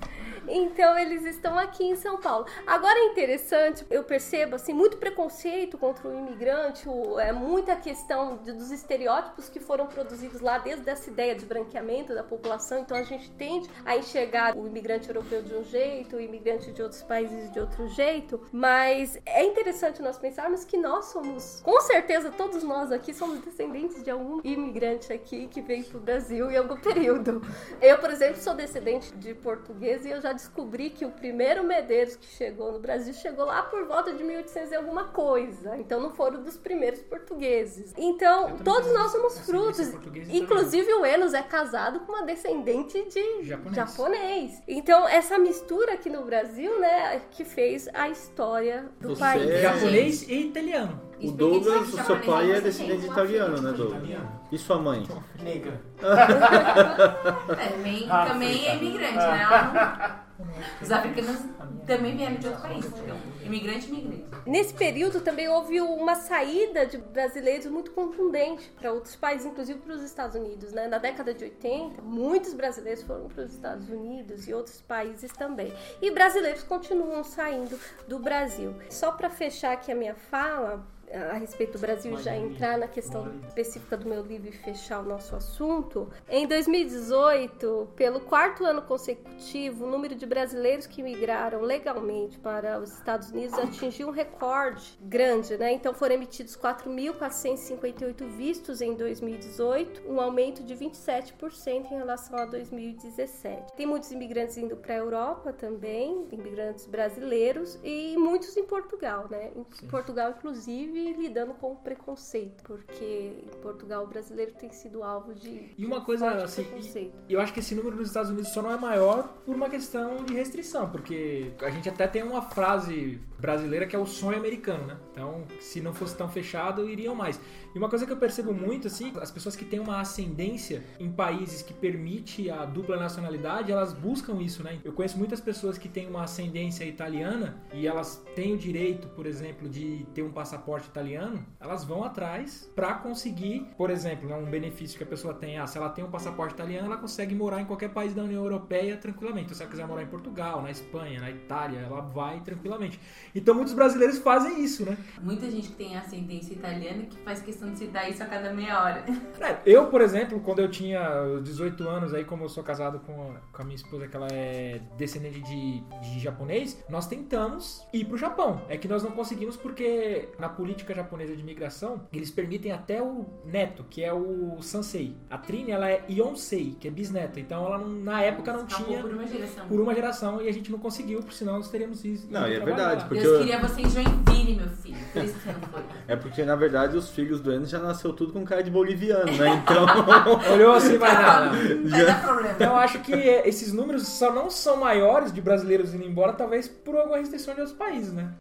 Então eles estão aqui em São Paulo. Agora é interessante, eu percebo assim muito preconceito contra o imigrante, o- é muita questão de- dos estereótipos que foram produzidos lá desde essa ideia de branqueamento da população. Então a gente tende a enxergar o imigrante europeu de um jeito, o imigrante de outros países de outro jeito. Mas é interessante nós pensarmos que nós somos, com certeza todos nós aqui somos descendentes de algum imigrante aqui que veio pro Brasil em algum período. Eu, por exemplo, sou descendente de português e eu já descobri que o primeiro Medeiros que chegou no Brasil chegou lá por volta de 1800 e alguma coisa. Então não foram dos primeiros portugueses. Então, todos nós somos frutos. Inclusive o Enos é casado com uma descendente de Japonês. japonês. Então, essa mistura aqui no Brasil, né, que fez a história do Você país. é- Japonês e italiano. O Douglas, o seu pai é descendente italiano, né, Douglas? E sua mãe? Negra. É, também, Ah, também é imigrante, né? Ela não- Os africanos também vieram de outro país. Então, imigrante, imigrante. Nesse período também houve uma saída de brasileiros muito contundente para outros países, inclusive para os Estados Unidos. Né? Na década de 80, muitos brasileiros foram para os Estados Unidos e outros países também. E brasileiros continuam saindo do Brasil. Só para fechar aqui a minha fala, a respeito do Brasil já entrar na questão específica do meu livro e fechar o nosso assunto. Em 2018, pelo quarto ano consecutivo, o número de brasileiros que migraram legalmente para os Estados Unidos atingiu um recorde grande, né? Então foram emitidos 4.458 vistos em 2018, um aumento de 27% em relação a 2017. Tem muitos imigrantes indo para a Europa também, imigrantes brasileiros e muitos em Portugal, né? Em Portugal, inclusive, lidando com preconceito, porque em Portugal o brasileiro tem sido alvo de E uma coisa assim, eu acho que esse número nos Estados Unidos só não é maior por uma questão de restrição, porque a gente até tem uma frase brasileira que é o sonho americano, né? Então, se não fosse tão fechado, iriam mais. E uma coisa que eu percebo muito, assim, as pessoas que têm uma ascendência em países que permite a dupla nacionalidade, elas buscam isso, né? Eu conheço muitas pessoas que têm uma ascendência italiana e elas têm o direito, por exemplo, de ter um passaporte italiano, elas vão atrás pra conseguir, por exemplo, né, um benefício que a pessoa tem, ah, se ela tem um passaporte italiano, ela consegue morar em qualquer país da União Europeia tranquilamente. Então, se ela quiser morar em Portugal, na Espanha, na Itália, ela vai tranquilamente. Então, muitos brasileiros fazem isso, né? Muita gente que tem ascendência italiana que faz questão de citar isso a cada meia hora. É, eu, por exemplo, quando eu tinha os 18 anos, aí como eu sou casado com a, com a minha esposa, que ela é descendente de, de japonês, nós tentamos ir pro Japão. É que nós não conseguimos porque na política japonesa de imigração, eles permitem até o neto, que é o sansei. A Trini, ela é Yonsei, que é bisneta. Então, ela não- na época não Escapou tinha por uma geração. por uma geração e a gente não conseguiu, por senão nós teríamos isso. Não, e é verdade, porque Deus eu- queria você em Joinville, meu filho. Por isso que você não foi. É porque, na verdade, os filhos do Enos já nasceu tudo com cara de boliviano, né? Então. Olhou assim, vai dar problema. Então eu acho que esses números só não são maiores de brasileiros indo embora, talvez por alguma restrição de outros países, né?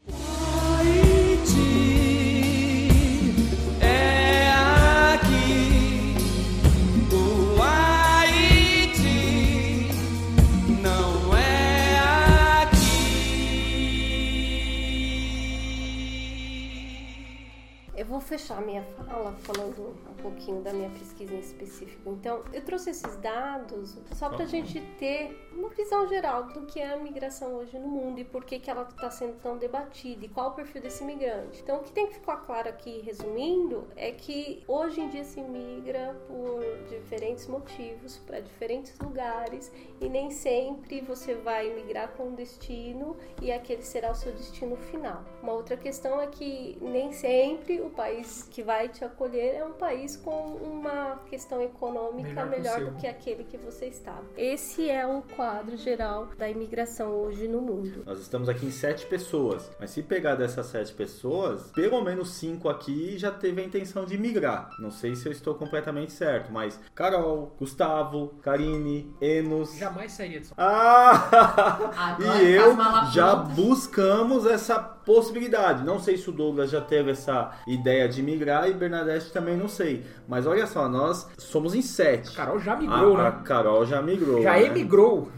Vou fechar minha fala falando um pouquinho da minha pesquisa em específico. Então, eu trouxe esses dados só para a gente ter uma visão geral do que é a migração hoje no mundo e por que, que ela está sendo tão debatida e qual o perfil desse imigrante. Então, o que tem que ficar claro aqui, resumindo, é que hoje em dia se migra por diferentes motivos para diferentes lugares e nem sempre você vai migrar com um destino e aquele será o seu destino final. Uma outra questão é que nem sempre o país que vai te acolher é um país com uma questão econômica Melhor melhor do que aquele que você estava. Esse é o quadro geral da imigração hoje no mundo. Nós estamos aqui em sete pessoas, mas se pegar dessas sete pessoas, pelo menos cinco aqui já teve a intenção de migrar. Não sei se eu estou completamente certo, mas Carol, Gustavo, Karine, Enos. Jamais sairia de São Ah! Agora e eu já buscamos essa possibilidade. Não sei se o Douglas já teve essa ideia de migrar e Bernadette também não sei. Mas olha só, nós somos em sete. Carol já migrou, a, a né? Carol já migrou. Já né? emigrou.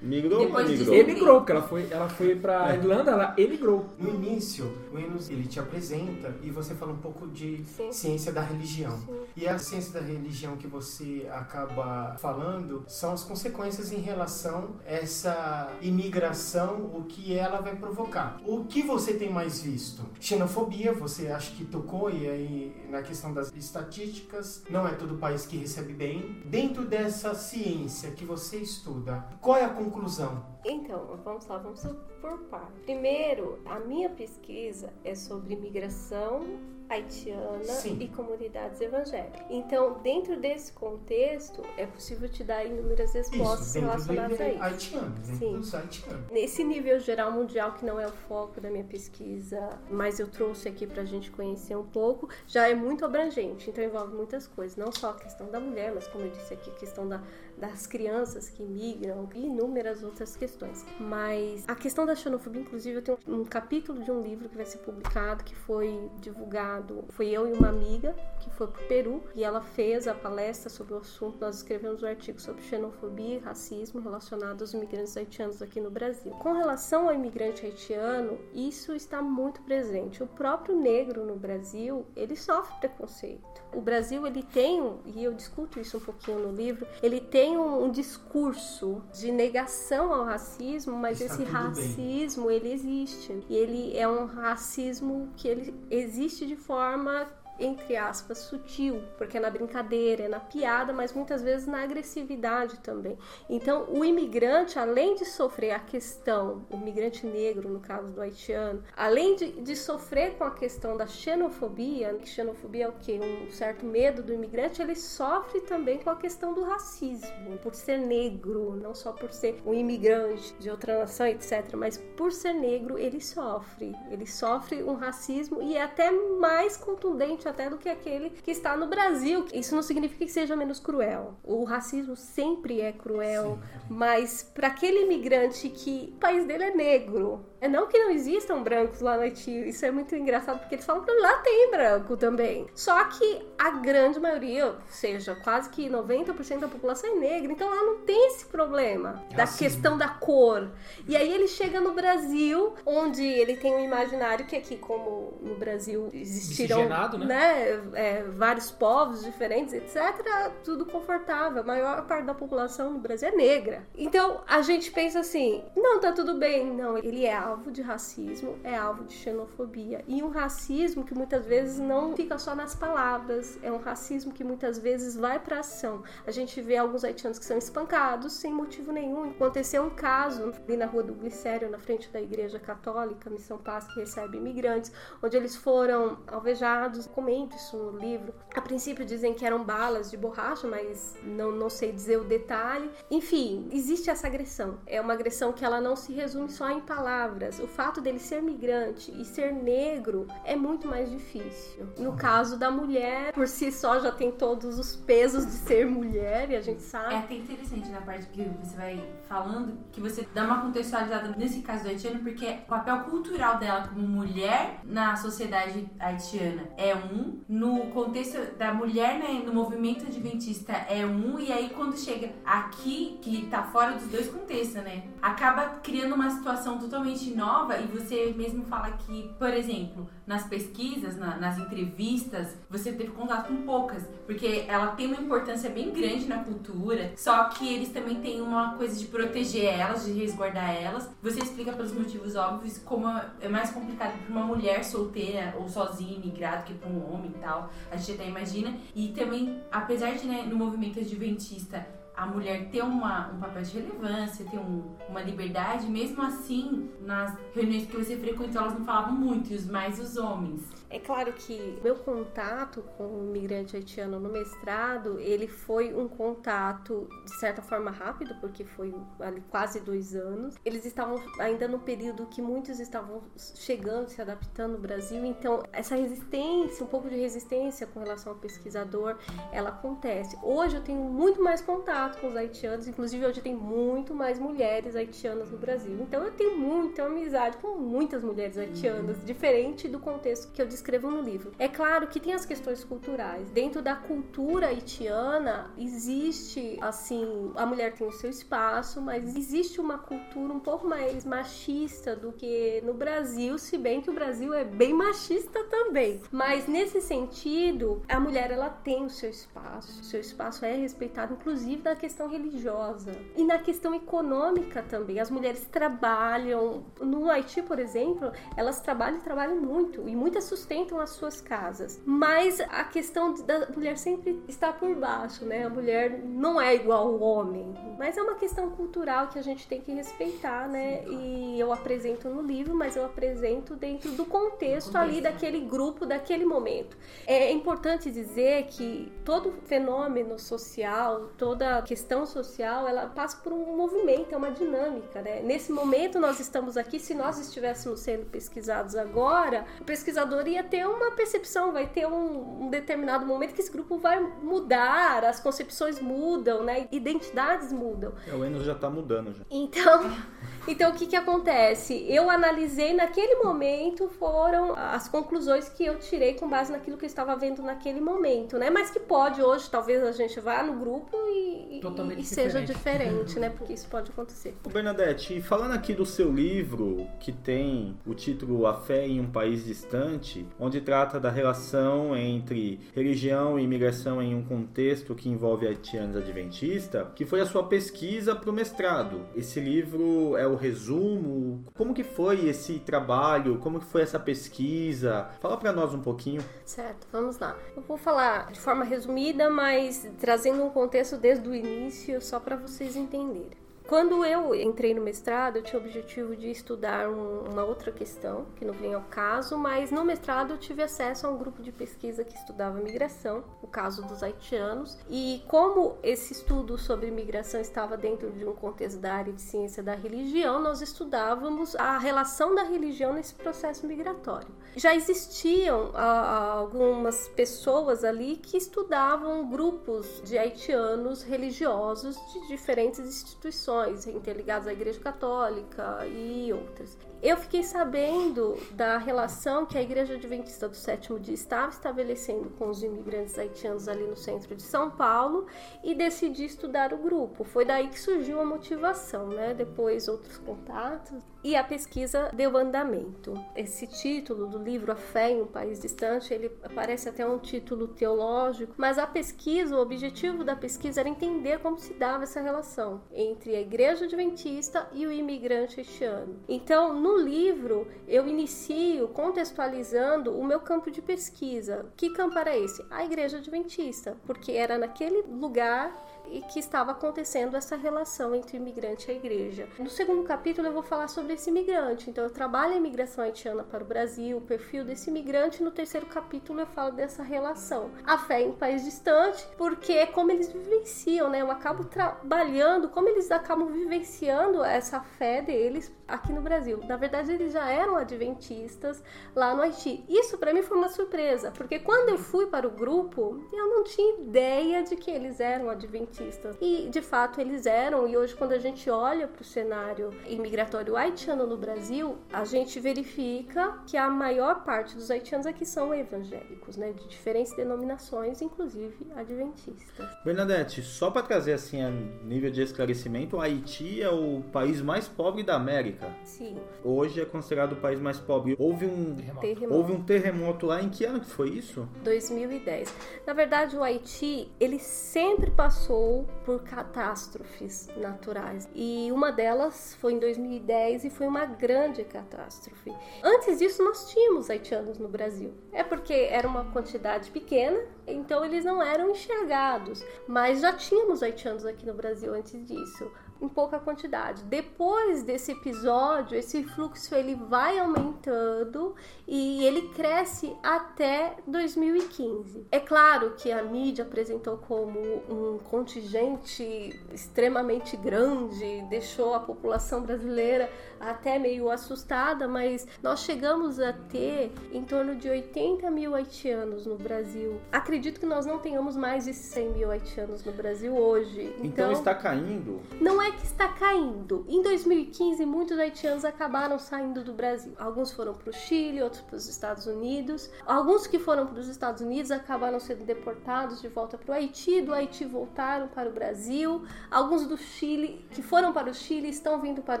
Migrou ou Depois de migrou? Emigrou, porque ela foi, ela foi pra Irlanda, ela emigrou. No início, o Enos ele te apresenta e você fala um pouco de Sim. ciência da religião. Sim. E a ciência da religião que você acaba falando são as consequências em relação a essa imigração, o que ela vai provocar. O que você tem mais visto? Xenofobia, você acha que tocou e aí na questão das estatísticas, não é todo país que recebe bem. Dentro dessa ciência que você estuda, qual é a conclusão? Então, vamos lá, vamos por par. Primeiro, a minha pesquisa é sobre migração haitiana Sim. e comunidades evangélicas. Então, dentro desse contexto, é possível te dar inúmeras respostas dentro relacionadas a isso. haitiano, Sim. dos haitianos. Nesse nível geral mundial, que não é o foco da minha pesquisa, mas eu trouxe aqui pra gente conhecer um pouco, já é muito abrangente, então envolve muitas coisas, não só a questão da mulher, mas como eu disse aqui, a questão da, das crianças que migram e inúmeras outras questões. Mas a questão da xenofobia, inclusive, eu tenho um capítulo de um livro que vai ser publicado, que foi divulgado, foi eu e uma amiga que foi pro Peru e ela fez a palestra sobre o assunto. Nós escrevemos um artigo sobre xenofobia e racismo relacionado aos imigrantes haitianos aqui no Brasil. Com relação ao imigrante haitiano, isso está muito presente. O próprio negro no Brasil, ele sofre preconceito. O Brasil, ele tem, e eu discuto isso um pouquinho no livro, ele tem tem um, um discurso de negação ao racismo, mas Está esse tudo bem. racismo ele existe. E ele é um racismo que ele existe de forma entre aspas, sutil, porque é na brincadeira, é na piada, mas muitas vezes na agressividade também. Então, o imigrante, além de sofrer a questão, o migrante negro, no caso do haitiano, além de, de sofrer com a questão da xenofobia, que xenofobia é o quê? Um certo medo do imigrante, ele sofre também com a questão do racismo, por ser negro, não só por ser um imigrante de outra nação, etc., mas por ser negro, ele sofre. Ele sofre um racismo e é até mais contundente até do que aquele que está no Brasil. Isso não significa que seja menos cruel. O racismo sempre é cruel, mas para aquele imigrante que o país dele é negro, é não que não existam brancos lá no Haiti, isso é muito engraçado porque eles falam que lá tem branco também. Só que a grande maioria, ou seja, quase que 90% da população é negra, então lá não tem esse problema da Racismo. questão da cor. E aí ele chega no Brasil, onde ele tem um imaginário que aqui, como no Brasil existiram Miscigenado, né? é, vários povos diferentes, etc., tudo confortável. A maior parte da população no Brasil é negra. Então a gente pensa assim: não, tá tudo bem. Não, ele é alvo de racismo, é alvo de xenofobia. E um racismo que muitas vezes não fica só nas palavras, é um racismo que muitas vezes vai pra ação. A gente vê alguns haitianos que são espancados sem motivo nenhum. Aconteceu um caso ali na rua do Glicério, na frente da Igreja Católica, Missão Paz, que recebe imigrantes, onde eles foram alvejados. Comento isso no livro. A princípio dizem que eram balas de borracha, mas não, não sei dizer o detalhe. Enfim, existe essa agressão. É uma agressão que ela não se resume só em palavras. O fato dele ser migrante e ser negro é muito mais difícil. No caso da mulher, por si só já tem todos os pesos de ser mulher, e a gente sabe. É até interessante na parte que você vai falando, que você dá uma contextualizada nesse caso do haitiano, porque o papel cultural dela como mulher na sociedade haitiana é um, no contexto da mulher né, no movimento adventista é um, e aí quando chega aqui, que tá fora dos dois contextos, né? Acaba criando uma situação totalmente nova e você mesmo fala que, por exemplo, nas pesquisas, na- nas entrevistas, você teve contato com poucas, porque ela tem uma importância bem grande na cultura, só que eles também têm uma coisa de proteger elas, de resguardar elas. Você explica pelos motivos óbvios como é mais complicado para uma mulher solteira ou sozinha, imigrada, que para um homem e tal. A gente até imagina. E também, apesar de né, no movimento adventista a mulher ter uma, um papel de relevância, ter um- uma liberdade, mesmo assim, nas reuniões que você frequentou, elas não falavam muito, e os mais os homens. É claro que meu contato com o imigrante haitiano no mestrado, ele foi um contato de certa forma rápido, porque foi ali quase dois anos. Eles estavam ainda no período que muitos estavam chegando, se adaptando no Brasil, então essa resistência, um pouco de resistência com relação ao pesquisador, ela acontece. Hoje eu tenho muito mais contato com os haitianos, inclusive hoje tem muito mais mulheres haitianas no Brasil. Então eu tenho muita amizade com muitas mulheres haitianas, diferente do contexto que eu descrevo no livro. É claro que tem as questões culturais. Dentro da cultura haitiana existe assim, a mulher tem o seu espaço, mas existe uma cultura um pouco mais machista do que no Brasil, se bem que o Brasil é bem machista também. Mas nesse sentido, a mulher ela tem o seu espaço, o seu espaço é respeitado, inclusive na questão religiosa e na questão econômica também. As mulheres trabalham no Haiti, por exemplo, elas trabalham e trabalham muito e muitas sustentam as suas casas. Mas a questão da mulher sempre está por baixo, né? A mulher não é igual ao homem, mas é uma questão cultural que a gente tem que respeitar, né? E eu apresento no livro, mas eu apresento dentro do contexto ali daquele grupo, daquele momento. É importante dizer que todo fenômeno social, toda questão social, ela passa por um movimento, é uma dinâmica, né? Nesse momento nós estamos aqui, se nós estivéssemos sendo pesquisados agora, o pesquisador ia ter uma percepção, vai ter um, um determinado momento que esse grupo vai mudar, as concepções mudam, né? Identidades mudam. É, o Enos já tá mudando já. Então, então o que que acontece? Eu analisei naquele momento foram as conclusões que eu tirei com base naquilo que eu estava vendo naquele momento, né? Mas que pode hoje, talvez a gente vá no grupo e, e- e seja diferente. diferente, né? Porque isso pode acontecer. Ô, Bernadette, falando aqui do seu livro, que tem o título A Fé em um País Distante, onde trata da relação entre religião e imigração em um contexto que envolve haitianos adventistas, que foi a sua pesquisa para o mestrado. Esse livro é o resumo. Como que foi esse trabalho? Como que foi essa pesquisa? Fala para nós um pouquinho. Certo, vamos lá. Eu vou falar de forma resumida, mas trazendo um contexto desde o início, só para vocês entenderem. Quando eu entrei no mestrado, eu tinha o objetivo de estudar um, uma outra questão, que não vem ao caso, mas no mestrado eu tive acesso a um grupo de pesquisa que estudava migração, o caso dos haitianos, e como esse estudo sobre migração estava dentro de um contexto da área de ciência da religião, nós estudávamos a relação da religião nesse processo migratório. Já existiam ah, algumas pessoas ali que estudavam grupos de haitianos religiosos de diferentes instituições interligados à Igreja Católica e outras. Eu fiquei sabendo da relação que a Igreja Adventista do Sétimo Dia estava estabelecendo com os imigrantes haitianos ali no centro de São Paulo e decidi estudar o grupo. Foi daí que surgiu a motivação, né? Depois outros contatos e a pesquisa deu andamento. Esse título do livro A Fé em um País Distante, ele parece até um título teológico, mas a pesquisa, o objetivo da pesquisa era entender como se dava essa relação entre a Igreja Adventista e o imigrante haitiano. Então, no livro, eu inicio contextualizando o meu campo de pesquisa. Que campo era esse? A Igreja Adventista, porque era naquele lugar e que estava acontecendo essa relação entre o imigrante e a igreja. No segundo capítulo eu vou falar sobre esse imigrante, então eu trabalho a imigração haitiana para o Brasil, o perfil desse imigrante, no terceiro capítulo eu falo dessa relação. A fé em um país distante, porque como eles vivenciam, né? Eu acabo trabalhando como eles acabam vivenciando essa fé deles aqui no Brasil. Na verdade, eles já eram adventistas lá no Haiti. Isso para mim foi uma surpresa, porque quando eu fui para o grupo, eu não tinha ideia de que eles eram adventistas. E de fato eles eram, e hoje quando a gente olha para o cenário imigratório haitiano no Brasil, a gente verifica que a maior parte dos haitianos aqui são evangélicos, né, de diferentes denominações, inclusive adventistas. Bernadette, só para trazer assim a nível de esclarecimento, o Haiti é o país mais pobre da América. Sim. Hoje é considerado o país mais pobre. Houve um Terremoto. houve um terremoto lá em que ano que foi isso? 2010. Na verdade, o Haiti, ele sempre passou por catástrofes naturais. E uma delas foi em 2010 e foi uma grande catástrofe. Antes disso, nós tínhamos haitianos no Brasil. É porque era uma quantidade pequena, então eles não eram enxergados. Mas já tínhamos haitianos aqui no Brasil antes disso em pouca quantidade. Depois desse episódio, esse fluxo ele vai aumentando e ele cresce até 2015. É claro que a mídia apresentou como um contingente extremamente grande, deixou a população brasileira até meio assustada, mas nós chegamos a ter em torno de 80 mil haitianos no Brasil. Acredito que nós não tenhamos mais de 100 mil haitianos no Brasil hoje. Então, está caindo. Não é que está caindo. Em 2015, muitos haitianos acabaram saindo do Brasil. Alguns foram para o Chile, outros para os Estados Unidos. Alguns que foram para os Estados Unidos acabaram sendo deportados de volta para o Haiti. Do Haiti voltaram para o Brasil. Alguns do Chile que foram para o Chile estão vindo para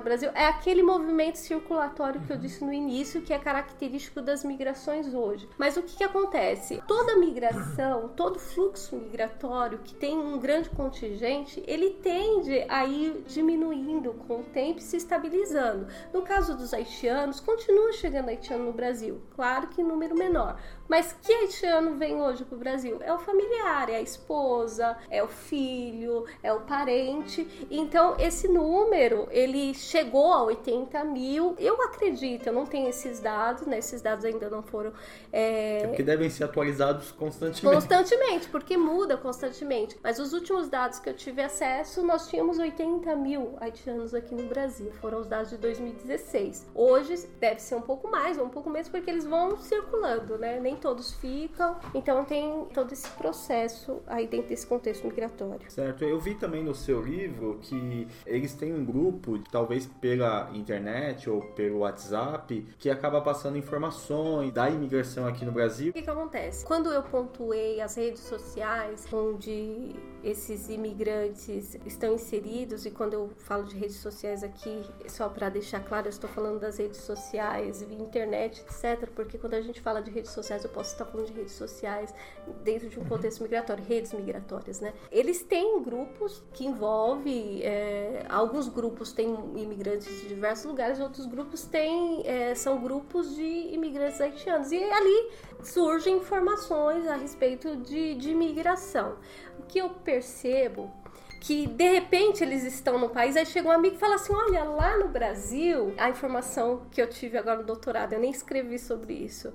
o Brasil. É aquele movimento circulatório que eu disse no início que é característico das migrações hoje. Mas o que, que acontece? Toda migração, todo fluxo migratório que tem um grande contingente, ele tende a ir diminuindo com o tempo e se estabilizando. No caso dos haitianos, continua chegando haitiano no Brasil, claro que em número menor. Mas que haitiano vem hoje para o Brasil? É o familiar, é a esposa, é o filho, é o parente. Então, esse número, ele chegou a 80 mil. Eu acredito, eu não tenho esses dados, né? Esses dados ainda não foram... É... É porque devem ser atualizados constantemente. Constantemente, porque muda constantemente. Mas os últimos dados que eu tive acesso, nós tínhamos 80 mil haitianos aqui no Brasil. Foram os dados de 2016. Hoje deve ser um pouco mais, ou um pouco menos, porque eles vão circulando, né? Nem todos ficam. Então tem todo esse processo aí dentro desse contexto migratório. Certo, eu vi também no seu livro que eles têm um grupo, talvez pela internet ou pelo WhatsApp, que acaba passando informações da imigração aqui no Brasil. O que, que acontece? Quando eu pontuei as redes sociais onde esses imigrantes estão inseridos, e quando eu falo de redes sociais aqui, só para deixar claro, eu estou falando das redes sociais, internet, etc., porque quando a gente fala de redes sociais, eu posso estar falando de redes sociais dentro de um contexto migratório, redes migratórias, né? Eles têm grupos que envolvem, é, alguns grupos têm imigrantes de diversos lugares, outros grupos têm, é, são grupos de imigrantes haitianos, e ali surgem informações a respeito de, de imigração. O que eu percebo que de repente eles estão no país, aí chega um amigo e fala assim: Olha, lá no Brasil, a informação que eu tive agora no doutorado, eu nem escrevi sobre isso.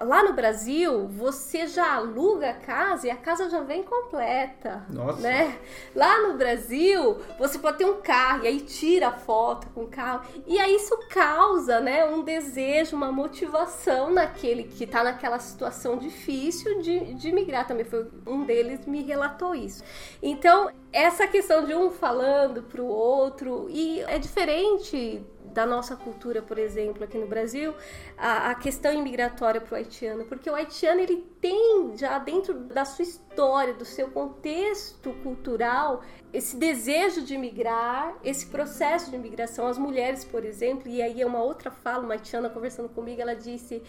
Lá no Brasil, você já aluga a casa e a casa já vem completa. Nossa. Né? Lá no Brasil, você pode ter um carro e aí tira a foto com o carro. E aí isso causa né, um desejo, uma motivação naquele que está naquela situação difícil de, de migrar. Também foi um deles me relatou isso. Então, essa questão de um falando para o outro, e é diferente da nossa cultura, por exemplo, aqui no Brasil, a, a questão imigratória para o haitiano, porque o haitiano ele tem já dentro da sua história, do seu contexto cultural, esse desejo de migrar, esse processo de imigração. As mulheres, por exemplo, e aí é uma outra fala, uma haitiana conversando comigo, ela disse: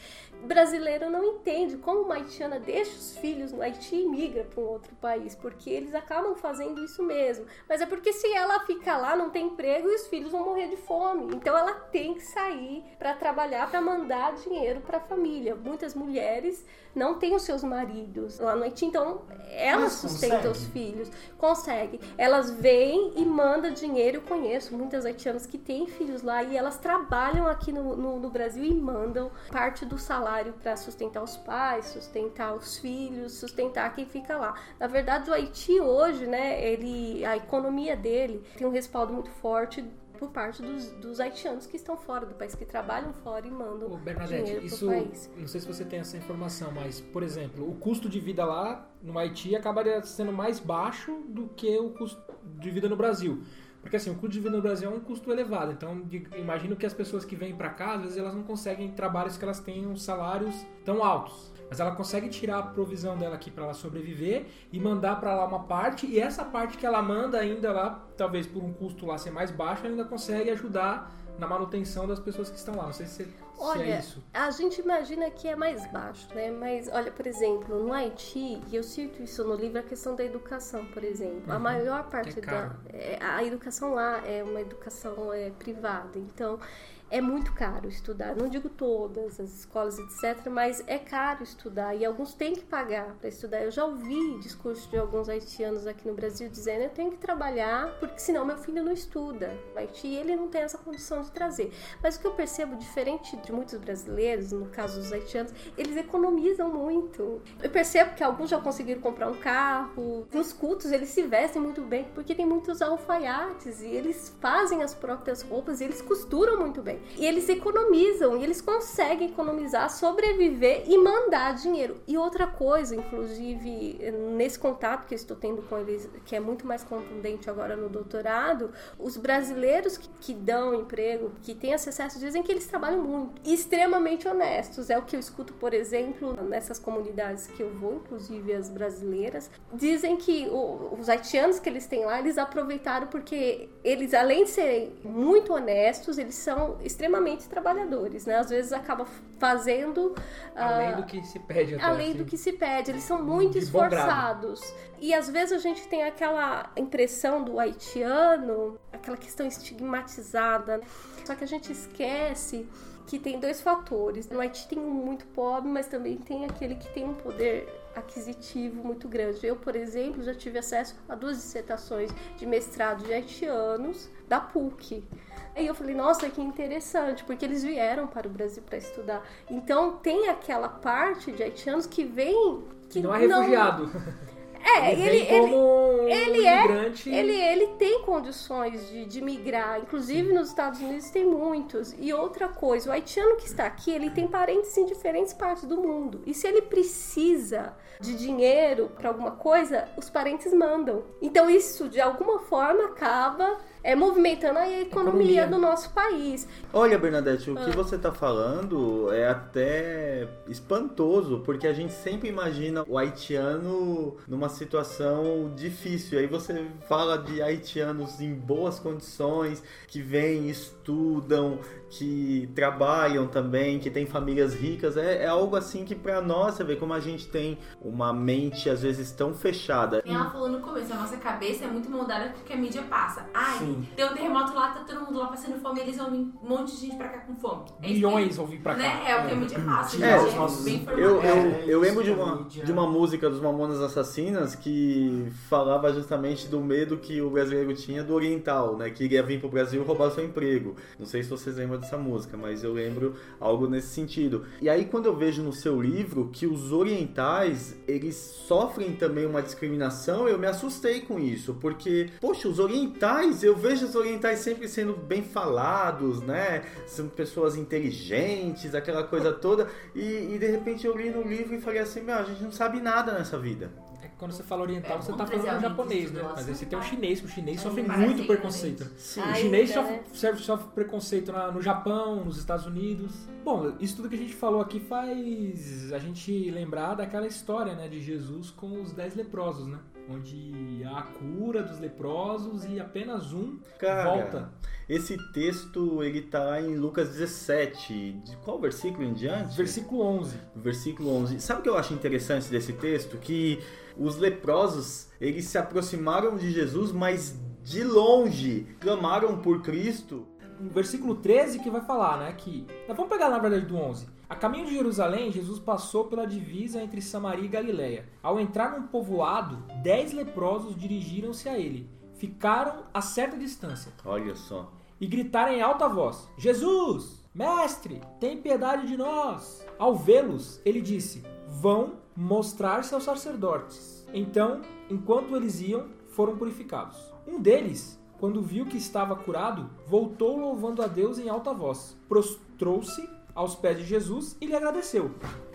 brasileiro não entende como uma haitiana deixa os filhos no Haiti e migra para um outro país, porque eles acabam fazendo isso mesmo. Mas é porque se ela ficar lá, não tem emprego e os filhos vão morrer de fome. Então ela tem que sair para trabalhar, para mandar dinheiro para a família. Muitas mulheres não têm os seus maridos lá no Haiti, então elas sustentam os filhos. Consegue. Elas vêm e mandam dinheiro. Eu conheço muitas haitianas que têm filhos lá e elas trabalham aqui no, no, no Brasil e mandam parte do salário para sustentar os pais, sustentar os filhos, sustentar quem fica lá. Na verdade, o Haiti hoje, né, ele, a economia dele tem um respaldo muito forte por parte dos, dos haitianos que estão fora do país, que trabalham fora e mandam Ô, Bernadette, dinheiro isso, país. não sei se você tem essa informação, mas, por exemplo, o custo de vida lá no Haiti acabaria sendo mais baixo do que o custo de vida no Brasil. Porque assim, o custo de vida no Brasil é um custo elevado. Então, de- imagino que as pessoas que vêm pra cá, às vezes elas não conseguem trabalhos que elas tenham salários tão altos. Mas ela consegue tirar a provisão dela aqui pra ela sobreviver e mandar pra lá uma parte. E essa parte que ela manda ainda lá, talvez por um custo lá ser mais baixo, ela ainda consegue ajudar na manutenção das pessoas que estão lá. Não sei se, se Olha, é isso. a gente imagina que é mais baixo, né? Mas olha, por exemplo, no Haiti, e eu cito isso no livro, a questão da educação, por exemplo. A maior parte é da. é, a educação lá é uma educação é, privada. Então. É muito caro estudar. Não digo todas as escolas, etc., mas é caro estudar e alguns têm que pagar para estudar. Eu já ouvi discursos de alguns haitianos aqui no Brasil dizendo: eu tenho que trabalhar porque senão meu filho não estuda. Haiti ele não tem essa condição de trazer. Mas o que eu percebo, diferente de muitos brasileiros, no caso dos haitianos, eles economizam muito. Eu percebo que alguns já conseguiram comprar um carro. Nos cultos eles se vestem muito bem, porque tem muitos alfaiates e eles fazem as próprias roupas e eles costuram muito bem. E eles economizam e eles conseguem economizar, sobreviver e mandar dinheiro. E outra coisa, inclusive, nesse contato que eu estou tendo com eles, que é muito mais contundente agora no doutorado, os brasileiros que, que dão emprego, que têm acesso, dizem que eles trabalham muito. Extremamente honestos. É o que eu escuto, por exemplo, nessas comunidades que eu vou, inclusive as brasileiras, dizem que o- os haitianos que eles têm lá, eles aproveitaram porque eles, além de serem muito honestos, eles são extremamente trabalhadores, né? Às vezes acaba fazendo Além ah, do que se pede até. além assim. do que se pede. Eles são muito De esforçados. E às vezes a gente tem aquela impressão do haitiano, aquela questão estigmatizada. né? Só que a gente esquece que tem dois fatores. No Haiti tem um muito pobre, mas também tem aquele que tem um poder aquisitivo muito grande. Eu, por exemplo, já tive acesso a duas dissertações de mestrado de haitianos da PUC. Aí eu falei, nossa, que interessante, porque eles vieram para o Brasil para estudar. Então tem aquela parte de haitianos que vem que Não é refugiado. É, ele ele, ele- um Ele é-. Ele, ele tem condições de, de migrar, inclusive nos Estados Unidos tem muitos. E outra coisa, o haitiano que está aqui, ele tem parentes em diferentes partes do mundo. E se ele precisa de dinheiro para alguma coisa, os parentes mandam. Então isso de alguma forma acaba é, movimentando a economia, Economia. do nosso país. Olha, Bernadette, o Ah. que você tá falando é até espantoso, porque a gente sempre imagina o haitiano numa situação difícil. Aí você fala de haitianos em boas condições, que vêm, estudam, que trabalham também, que têm famílias ricas. É, é algo assim que pra nós, você vê como a gente tem uma mente às vezes tão fechada. E ela falou no começo, a nossa cabeça é muito moldada porque a mídia passa. Ai, Sim. deu um terremoto lá, tá todo mundo lá passando fome, eles vão vir um monte de gente pra cá com fome. É Milhões vão vir pra cá. Né? É o que a mídia passa. É, gente, os nossos- bem. Eu, eu, É, eu lembro de da uma, de uma música dos Mamonas Assassinas que falava justamente do medo que o brasileiro tinha do oriental, né? Que iria vir pro Brasil roubar seu emprego. Não sei se vocês lembram dessa música, mas eu lembro algo nesse sentido. E aí quando eu vejo no seu livro que os orientais, eles sofrem também uma discriminação, eu me assustei com isso, porque, poxa, os orientais, eu vejo os orientais sempre sendo bem falados, né? São pessoas inteligentes, aquela coisa toda. E, e, de repente eu li no livro e falei assim, meu, a gente não sabe nada nessa vida. Quando você fala oriental, É, você vamos tá falando japonês, né? Mas aí você tem o chinês, que o chinês É, sofre muito preconceito. né? O chinês né? sofre, serve- sofre preconceito na- no Japão, nos Estados Unidos. Bom, isso tudo que a gente falou aqui faz a gente lembrar daquela história, né, de Jesus com os dez leprosos, né? Onde há a cura dos leprosos e apenas um Cara, volta. esse texto ele tá lá em Lucas 17. De qual versículo em diante? Versículo 11. Versículo 11. Sabe o que eu acho interessante desse texto? Que os leprosos, eles se aproximaram de Jesus, mas de longe clamaram por Cristo. o versículo 13 que vai falar, né, que... Nós vamos pegar na verdade do 11. A caminho de Jerusalém, Jesus passou pela divisa entre Samaria e Galiléia. Ao entrar num povoado, dez leprosos dirigiram-se a ele. Ficaram a certa distância Olha só. e gritaram em alta voz: Jesus, mestre, tem piedade de nós. Ao vê-los, ele disse: Vão mostrar-se aos sacerdotes. Então, enquanto eles iam, foram purificados. Um deles, quando viu que estava curado, voltou louvando a Deus em alta voz. Prostrou-se aos pés de Jesus e lhe agradeceu.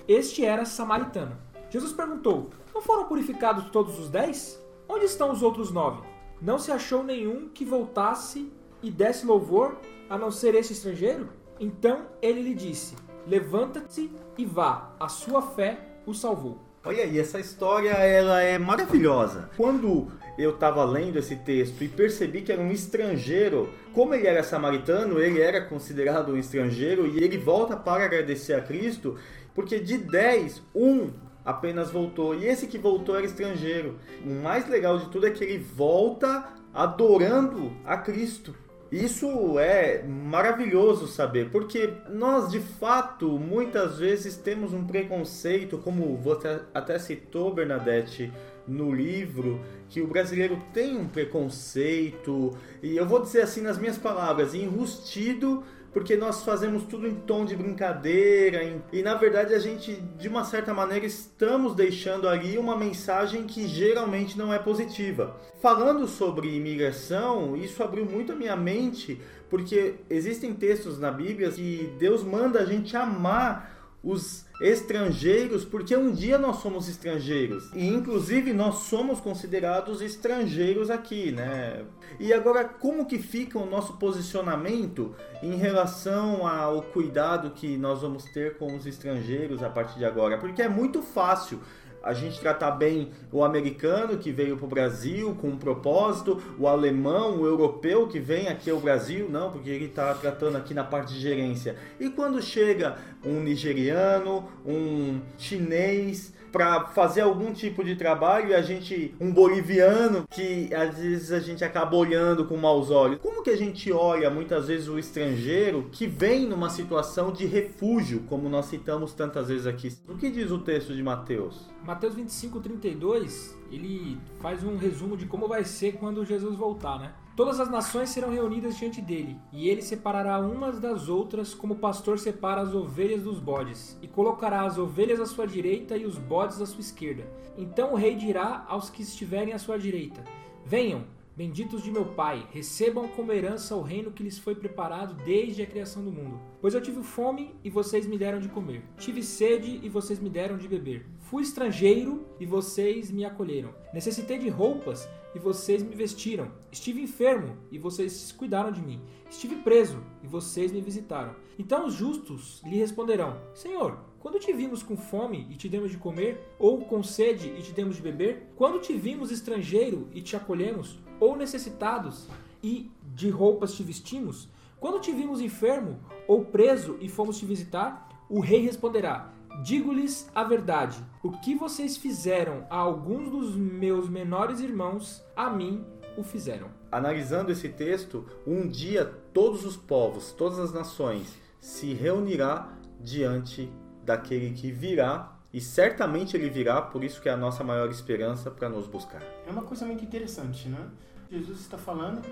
Este era samaritano. Jesus perguntou: Não foram purificados todos os dez? Onde estão os outros nove? Não se achou nenhum que voltasse e desse louvor a não ser este estrangeiro? Então ele lhe disse: Levanta-te e vá, a sua fé o salvou. Olha aí, essa história ela é maravilhosa. Quando eu estava lendo esse texto e percebi que era um estrangeiro, como ele era samaritano, ele era considerado um estrangeiro e ele volta para agradecer a Cristo, porque de 10, um apenas voltou. E esse que voltou era estrangeiro. O mais legal de tudo é que ele volta adorando a Cristo. Isso é maravilhoso saber, porque nós de fato muitas vezes temos um preconceito, como você até citou, Bernadette, no livro, que o brasileiro tem um preconceito, e eu vou dizer assim nas minhas palavras, enrustido porque nós fazemos tudo em tom de brincadeira em- e na verdade a gente de uma certa maneira estamos deixando ali uma mensagem que geralmente não é positiva. Falando sobre imigração, isso abriu muito a minha mente porque existem textos na Bíblia que Deus manda a gente amar os estrangeiros, porque um dia nós somos estrangeiros e inclusive nós somos considerados estrangeiros aqui, né? E agora como que fica o nosso posicionamento em relação ao cuidado que nós vamos ter com os estrangeiros a partir de agora? Porque é muito fácil a gente tratar bem o americano que veio para o Brasil com um propósito, o alemão, o europeu que vem aqui ao Brasil, não, porque ele está tratando aqui na parte de gerência. E quando chega um nigeriano, um chinês, para fazer algum tipo de trabalho e a gente, um boliviano, que às vezes a gente acaba olhando com maus olhos. Como que a gente olha muitas vezes o estrangeiro que vem numa situação de refúgio, como nós citamos tantas vezes aqui? O que diz o texto de Mateus? Mateus 25, 32, ele faz um resumo de como vai ser quando Jesus voltar, né? Todas as nações serão reunidas diante dele, e ele separará umas das outras, como o pastor separa as ovelhas dos bodes, e colocará as ovelhas à sua direita e os bodes à sua esquerda. Então o rei dirá aos que estiverem à sua direita: Venham, benditos de meu Pai, recebam como herança o reino que lhes foi preparado desde a criação do mundo. Pois eu tive fome e vocês me deram de comer, tive sede e vocês me deram de beber. Fui estrangeiro e vocês me acolheram. Necessitei de roupas e vocês me vestiram. Estive enfermo e vocês cuidaram de mim. Estive preso e vocês me visitaram. Então os justos lhe responderão: Senhor, quando te vimos com fome e te demos de comer, ou com sede e te demos de beber? Quando te vimos estrangeiro e te acolhemos, ou necessitados e de roupas te vestimos? Quando te vimos enfermo ou preso e fomos te visitar? O rei responderá: Digo-lhes a verdade: o que vocês fizeram a alguns dos meus menores irmãos, a mim o fizeram. Analisando esse texto, um dia todos os povos, todas as nações se reunirá diante daquele que virá e certamente ele virá, por isso que é a nossa maior esperança para nos buscar. É uma coisa muito interessante, né? Jesus está falando,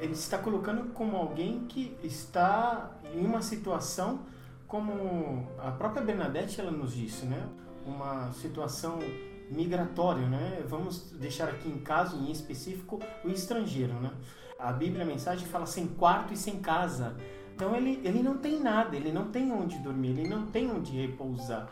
ele está colocando como alguém que está em uma situação como a própria Bernadette ela nos disse, né? Uma situação migratória, né? Vamos deixar aqui em caso em específico o estrangeiro, né? A Bíblia, a mensagem fala sem quarto e sem casa. Então ele, ele não tem nada, ele não tem onde dormir, ele não tem onde repousar.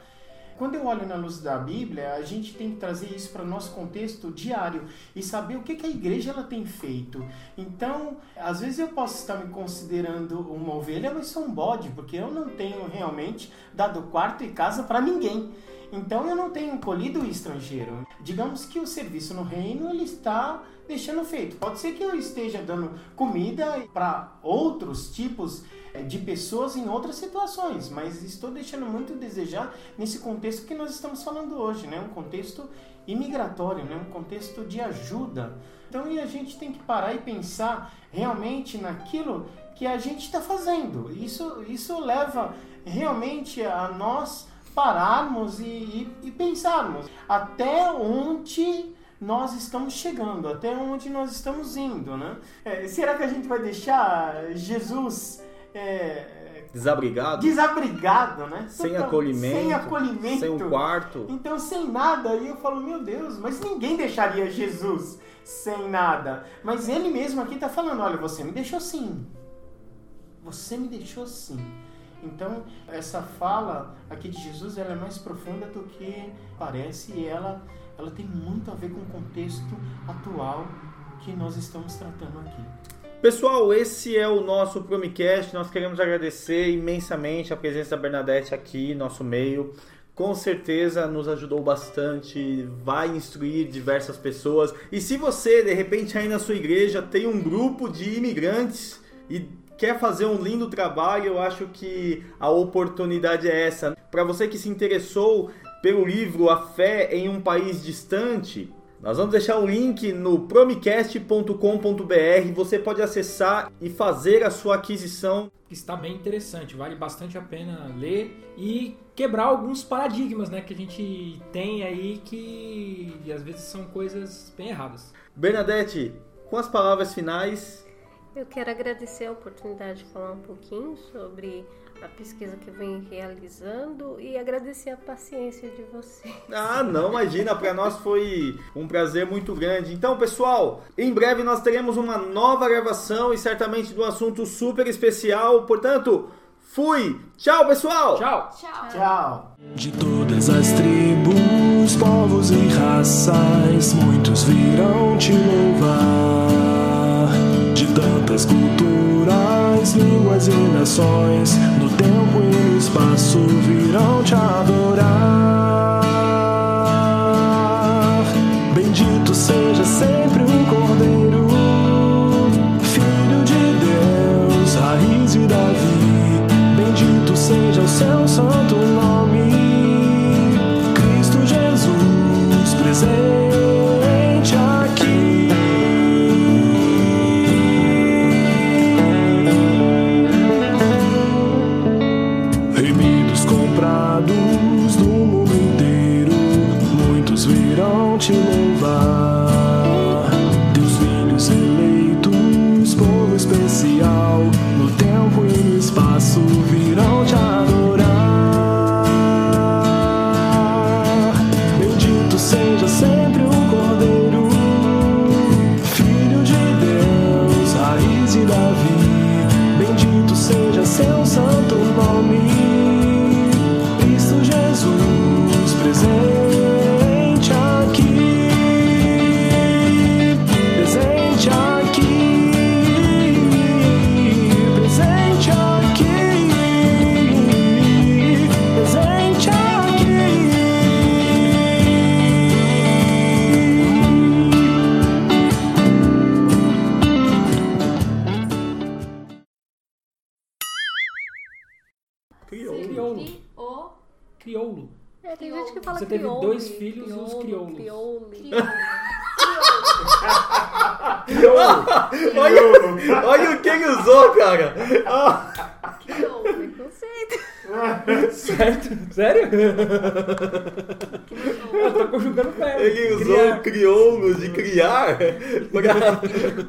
Quando eu olho na luz da Bíblia, a gente tem que trazer isso para o nosso contexto diário e saber o que, que a igreja ela tem feito. Então, às vezes eu posso estar me considerando uma ovelha, mas sou um bode, porque eu não tenho realmente dado quarto e casa para ninguém. Então eu não tenho colhido o estrangeiro. Digamos que o serviço no reino ele está deixando feito. Pode ser que eu esteja dando comida para outros tipos eh, de pessoas em outras situações, mas estou deixando muito a desejar nesse contexto que nós estamos falando hoje, né? Um contexto imigratório, né? Um contexto de ajuda. Então, e a gente tem que parar e pensar realmente naquilo que a gente está fazendo. Isso, isso leva realmente a nós pararmos e, e, e pensarmos até onde nós estamos chegando, até onde nós estamos indo, né? É, será que a gente vai deixar Jesus é, Desabrigado, desabrigado, né? sem Total- acolhimento, sem acolhimento, sem um quarto. então sem nada. E eu falo, meu Deus, mas ninguém deixaria Jesus sem nada. Mas ele mesmo aqui está falando, olha, você me deixou sim. Você me deixou sim. Então, essa fala aqui de Jesus, ela é mais profunda do que parece e ela, ela tem muito a ver com o contexto atual que nós estamos tratando aqui. Pessoal, esse é o nosso Promicast. Nós queremos agradecer imensamente a presença da Bernadette aqui, nosso meio. Com certeza nos ajudou bastante, vai instruir diversas pessoas. E se você, de repente, aí na sua igreja tem um grupo de imigrantes e quer fazer um lindo trabalho, eu acho que a oportunidade é essa. Para você que se interessou pelo livro A Fé em um País Distante, nós vamos deixar o link no promicast.com.br. Você pode acessar e fazer a sua aquisição. Está bem interessante, vale bastante a pena ler e quebrar alguns paradigmas né, que a gente tem aí que às vezes são coisas bem erradas. Bernadette, com as palavras finais, Eu quero agradecer a oportunidade de falar um pouquinho sobre a pesquisa que eu venho realizando e agradecer a paciência de vocês. Ah, não, imagina, para nós foi um prazer muito grande. Então, pessoal, em breve nós teremos uma nova gravação e certamente de um assunto super especial. Portanto, fui! Tchau, pessoal! Tchau! Tchau! De todas as tribos, povos e raças, muitos virão te louvar. Tantas culturas, línguas e nações, no tempo e no espaço virão te adorar. Bendito seja sempre um cordeiro, filho de Deus, raiz de Davi. Bendito seja o seu santo nome, crioulo. É, tem gente que fala Você teve crioulo, dois filhos e os crioulo, crioulos. crioulo. olha, olha o que ele usou, cara. Preconceito. Certo? Sério? Eu tô conjugando verbo. Ele usou Criar. crioulos de criar pra,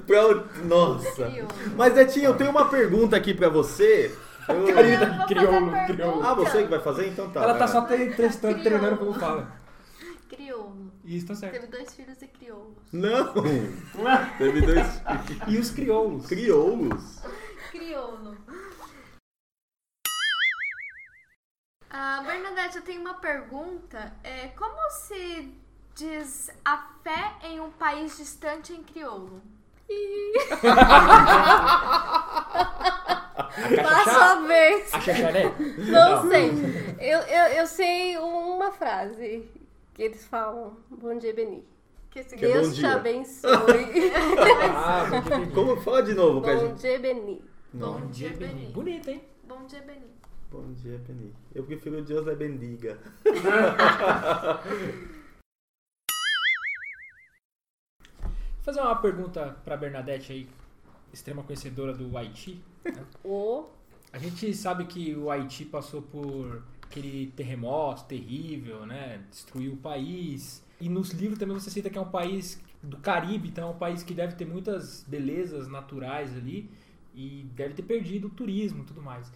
pra- Nossa. Mas, Netinho, eu tenho uma pergunta aqui pra você. Eu- vou crioulo, crioulo. Ah, você que vai fazer? Então tá. Ela tá só te- testando, treinando como fala. Crioulo. Isso, tá certo. Teve dois filhos e crioulos. Não! Teve dois E os crioulos? crioulos. Crioulo. Ah, Bernadette, eu tenho uma pergunta. É, como se diz a fé em um país distante em crioulo? Passa a vez. A chacharé? Não sei. Eu, eu, eu sei uma frase que eles falam. Bom dia, Beni. Que Que é Deus te abençoe. Ah, Beni. Como fala de novo Bom gente? dia, Beni. Bom dia, Beni. Bonito, hein? Bom dia, Beni. Bom dia, Penny. Eu prefiro Deus é bendiga. Vou fazer uma pergunta pra Bernadette aí, extrema conhecedora do Haiti. O A gente sabe que o Haiti passou por aquele terremoto terrível, né? Destruiu o país. E nos livros também você cita que é um país do Caribe, então é um país que deve ter muitas belezas naturais ali e deve ter perdido o turismo e tudo mais.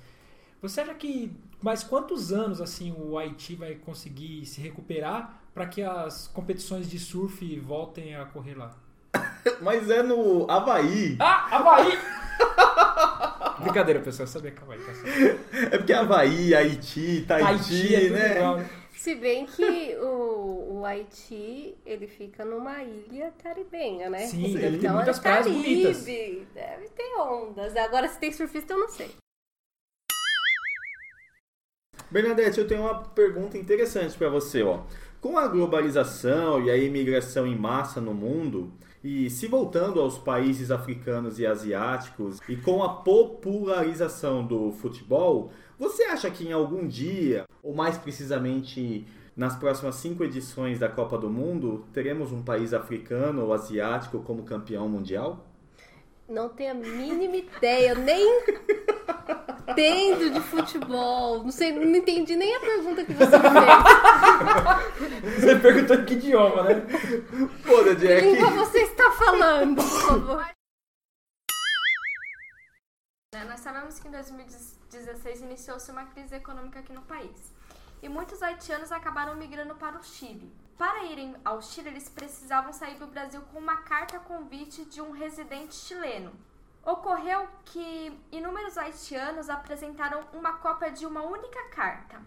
Você acha que mais quantos anos assim o Haiti vai conseguir se recuperar para que as competições de surf voltem a correr lá? Mas é no Havaí. Ah, Havaí! Brincadeira, pessoal, eu sabia que Havaí tá. É porque Havaí, Haiti, Tahiti, Haiti é né? né? Se bem que o, o Haiti, ele fica numa ilha caribenha, né? Sim, deve ter então muitas é praias Caribe, bonitas. Deve ter ondas. Agora, se tem surfista, eu não sei. Bernadette, eu tenho uma pergunta interessante pra você, ó. Com a globalização e a imigração em massa no mundo, e se voltando aos países africanos e asiáticos, e com a popularização do futebol, você acha que em algum dia, ou mais precisamente nas próximas cinco edições da Copa do Mundo, teremos um país africano ou asiático como campeão mundial? Não tenho a mínima ideia. Eu nem entendo de futebol. Não sei, não entendi nem a pergunta que você fez. Você perguntou em que idioma, né? Pô, Que Jack. língua você está falando, por favor? Né, Nós sabemos que em 2016 iniciou-se uma crise econômica aqui no país. E muitos haitianos acabaram migrando para o Chile. Para irem ao Chile, eles precisavam sair do Brasil com uma carta convite de um residente chileno. Ocorreu que inúmeros haitianos apresentaram uma cópia de uma única carta.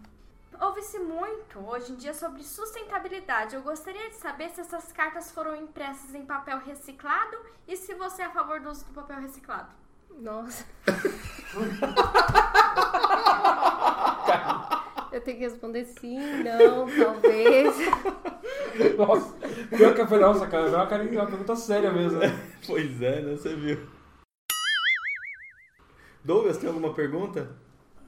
Ouve-se muito hoje em dia sobre sustentabilidade. Eu gostaria de saber se essas cartas foram impressas em papel reciclado e se você é a favor do uso do papel reciclado. Nossa. Eu tenho que responder sim, não, talvez. Nossa, pior que foi, nossa, cara, é uma, cara, uma pergunta séria mesmo. né? Pois é, né? Você viu. Douglas, tem alguma pergunta?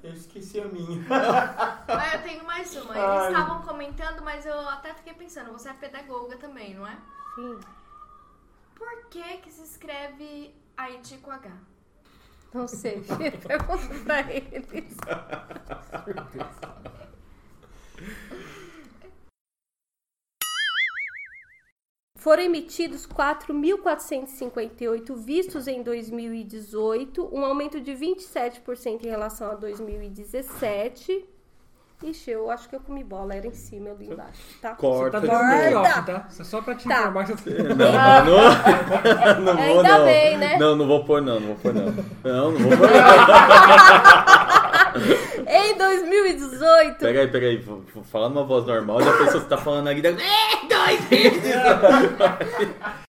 Eu esqueci a minha. Ah, eu tenho mais uma. Eles Ai. estavam comentando, mas eu até fiquei pensando, você é pedagoga também, não é? Sim. Por que que se escreve Haiti com H? Não sei. Pergunta pra eles. Foram emitidos 4.458 vistos em 2018, um aumento de 27% em relação a 2017. Ixi, eu acho que eu comi bola, era em cima, eu li embaixo, tá? Você Corta tá de dando off, tá? Isso é só pra te Tá. informar que eu tô... Não, não, não vou Ainda não. bem, né? Não, não vou pôr não, não vou pôr não. Não, não vou pôr não. Em 2018, Pega aí, pega aí, vou, vou falar numa voz normal, já pensou que você tá falando da- é, dois vezes.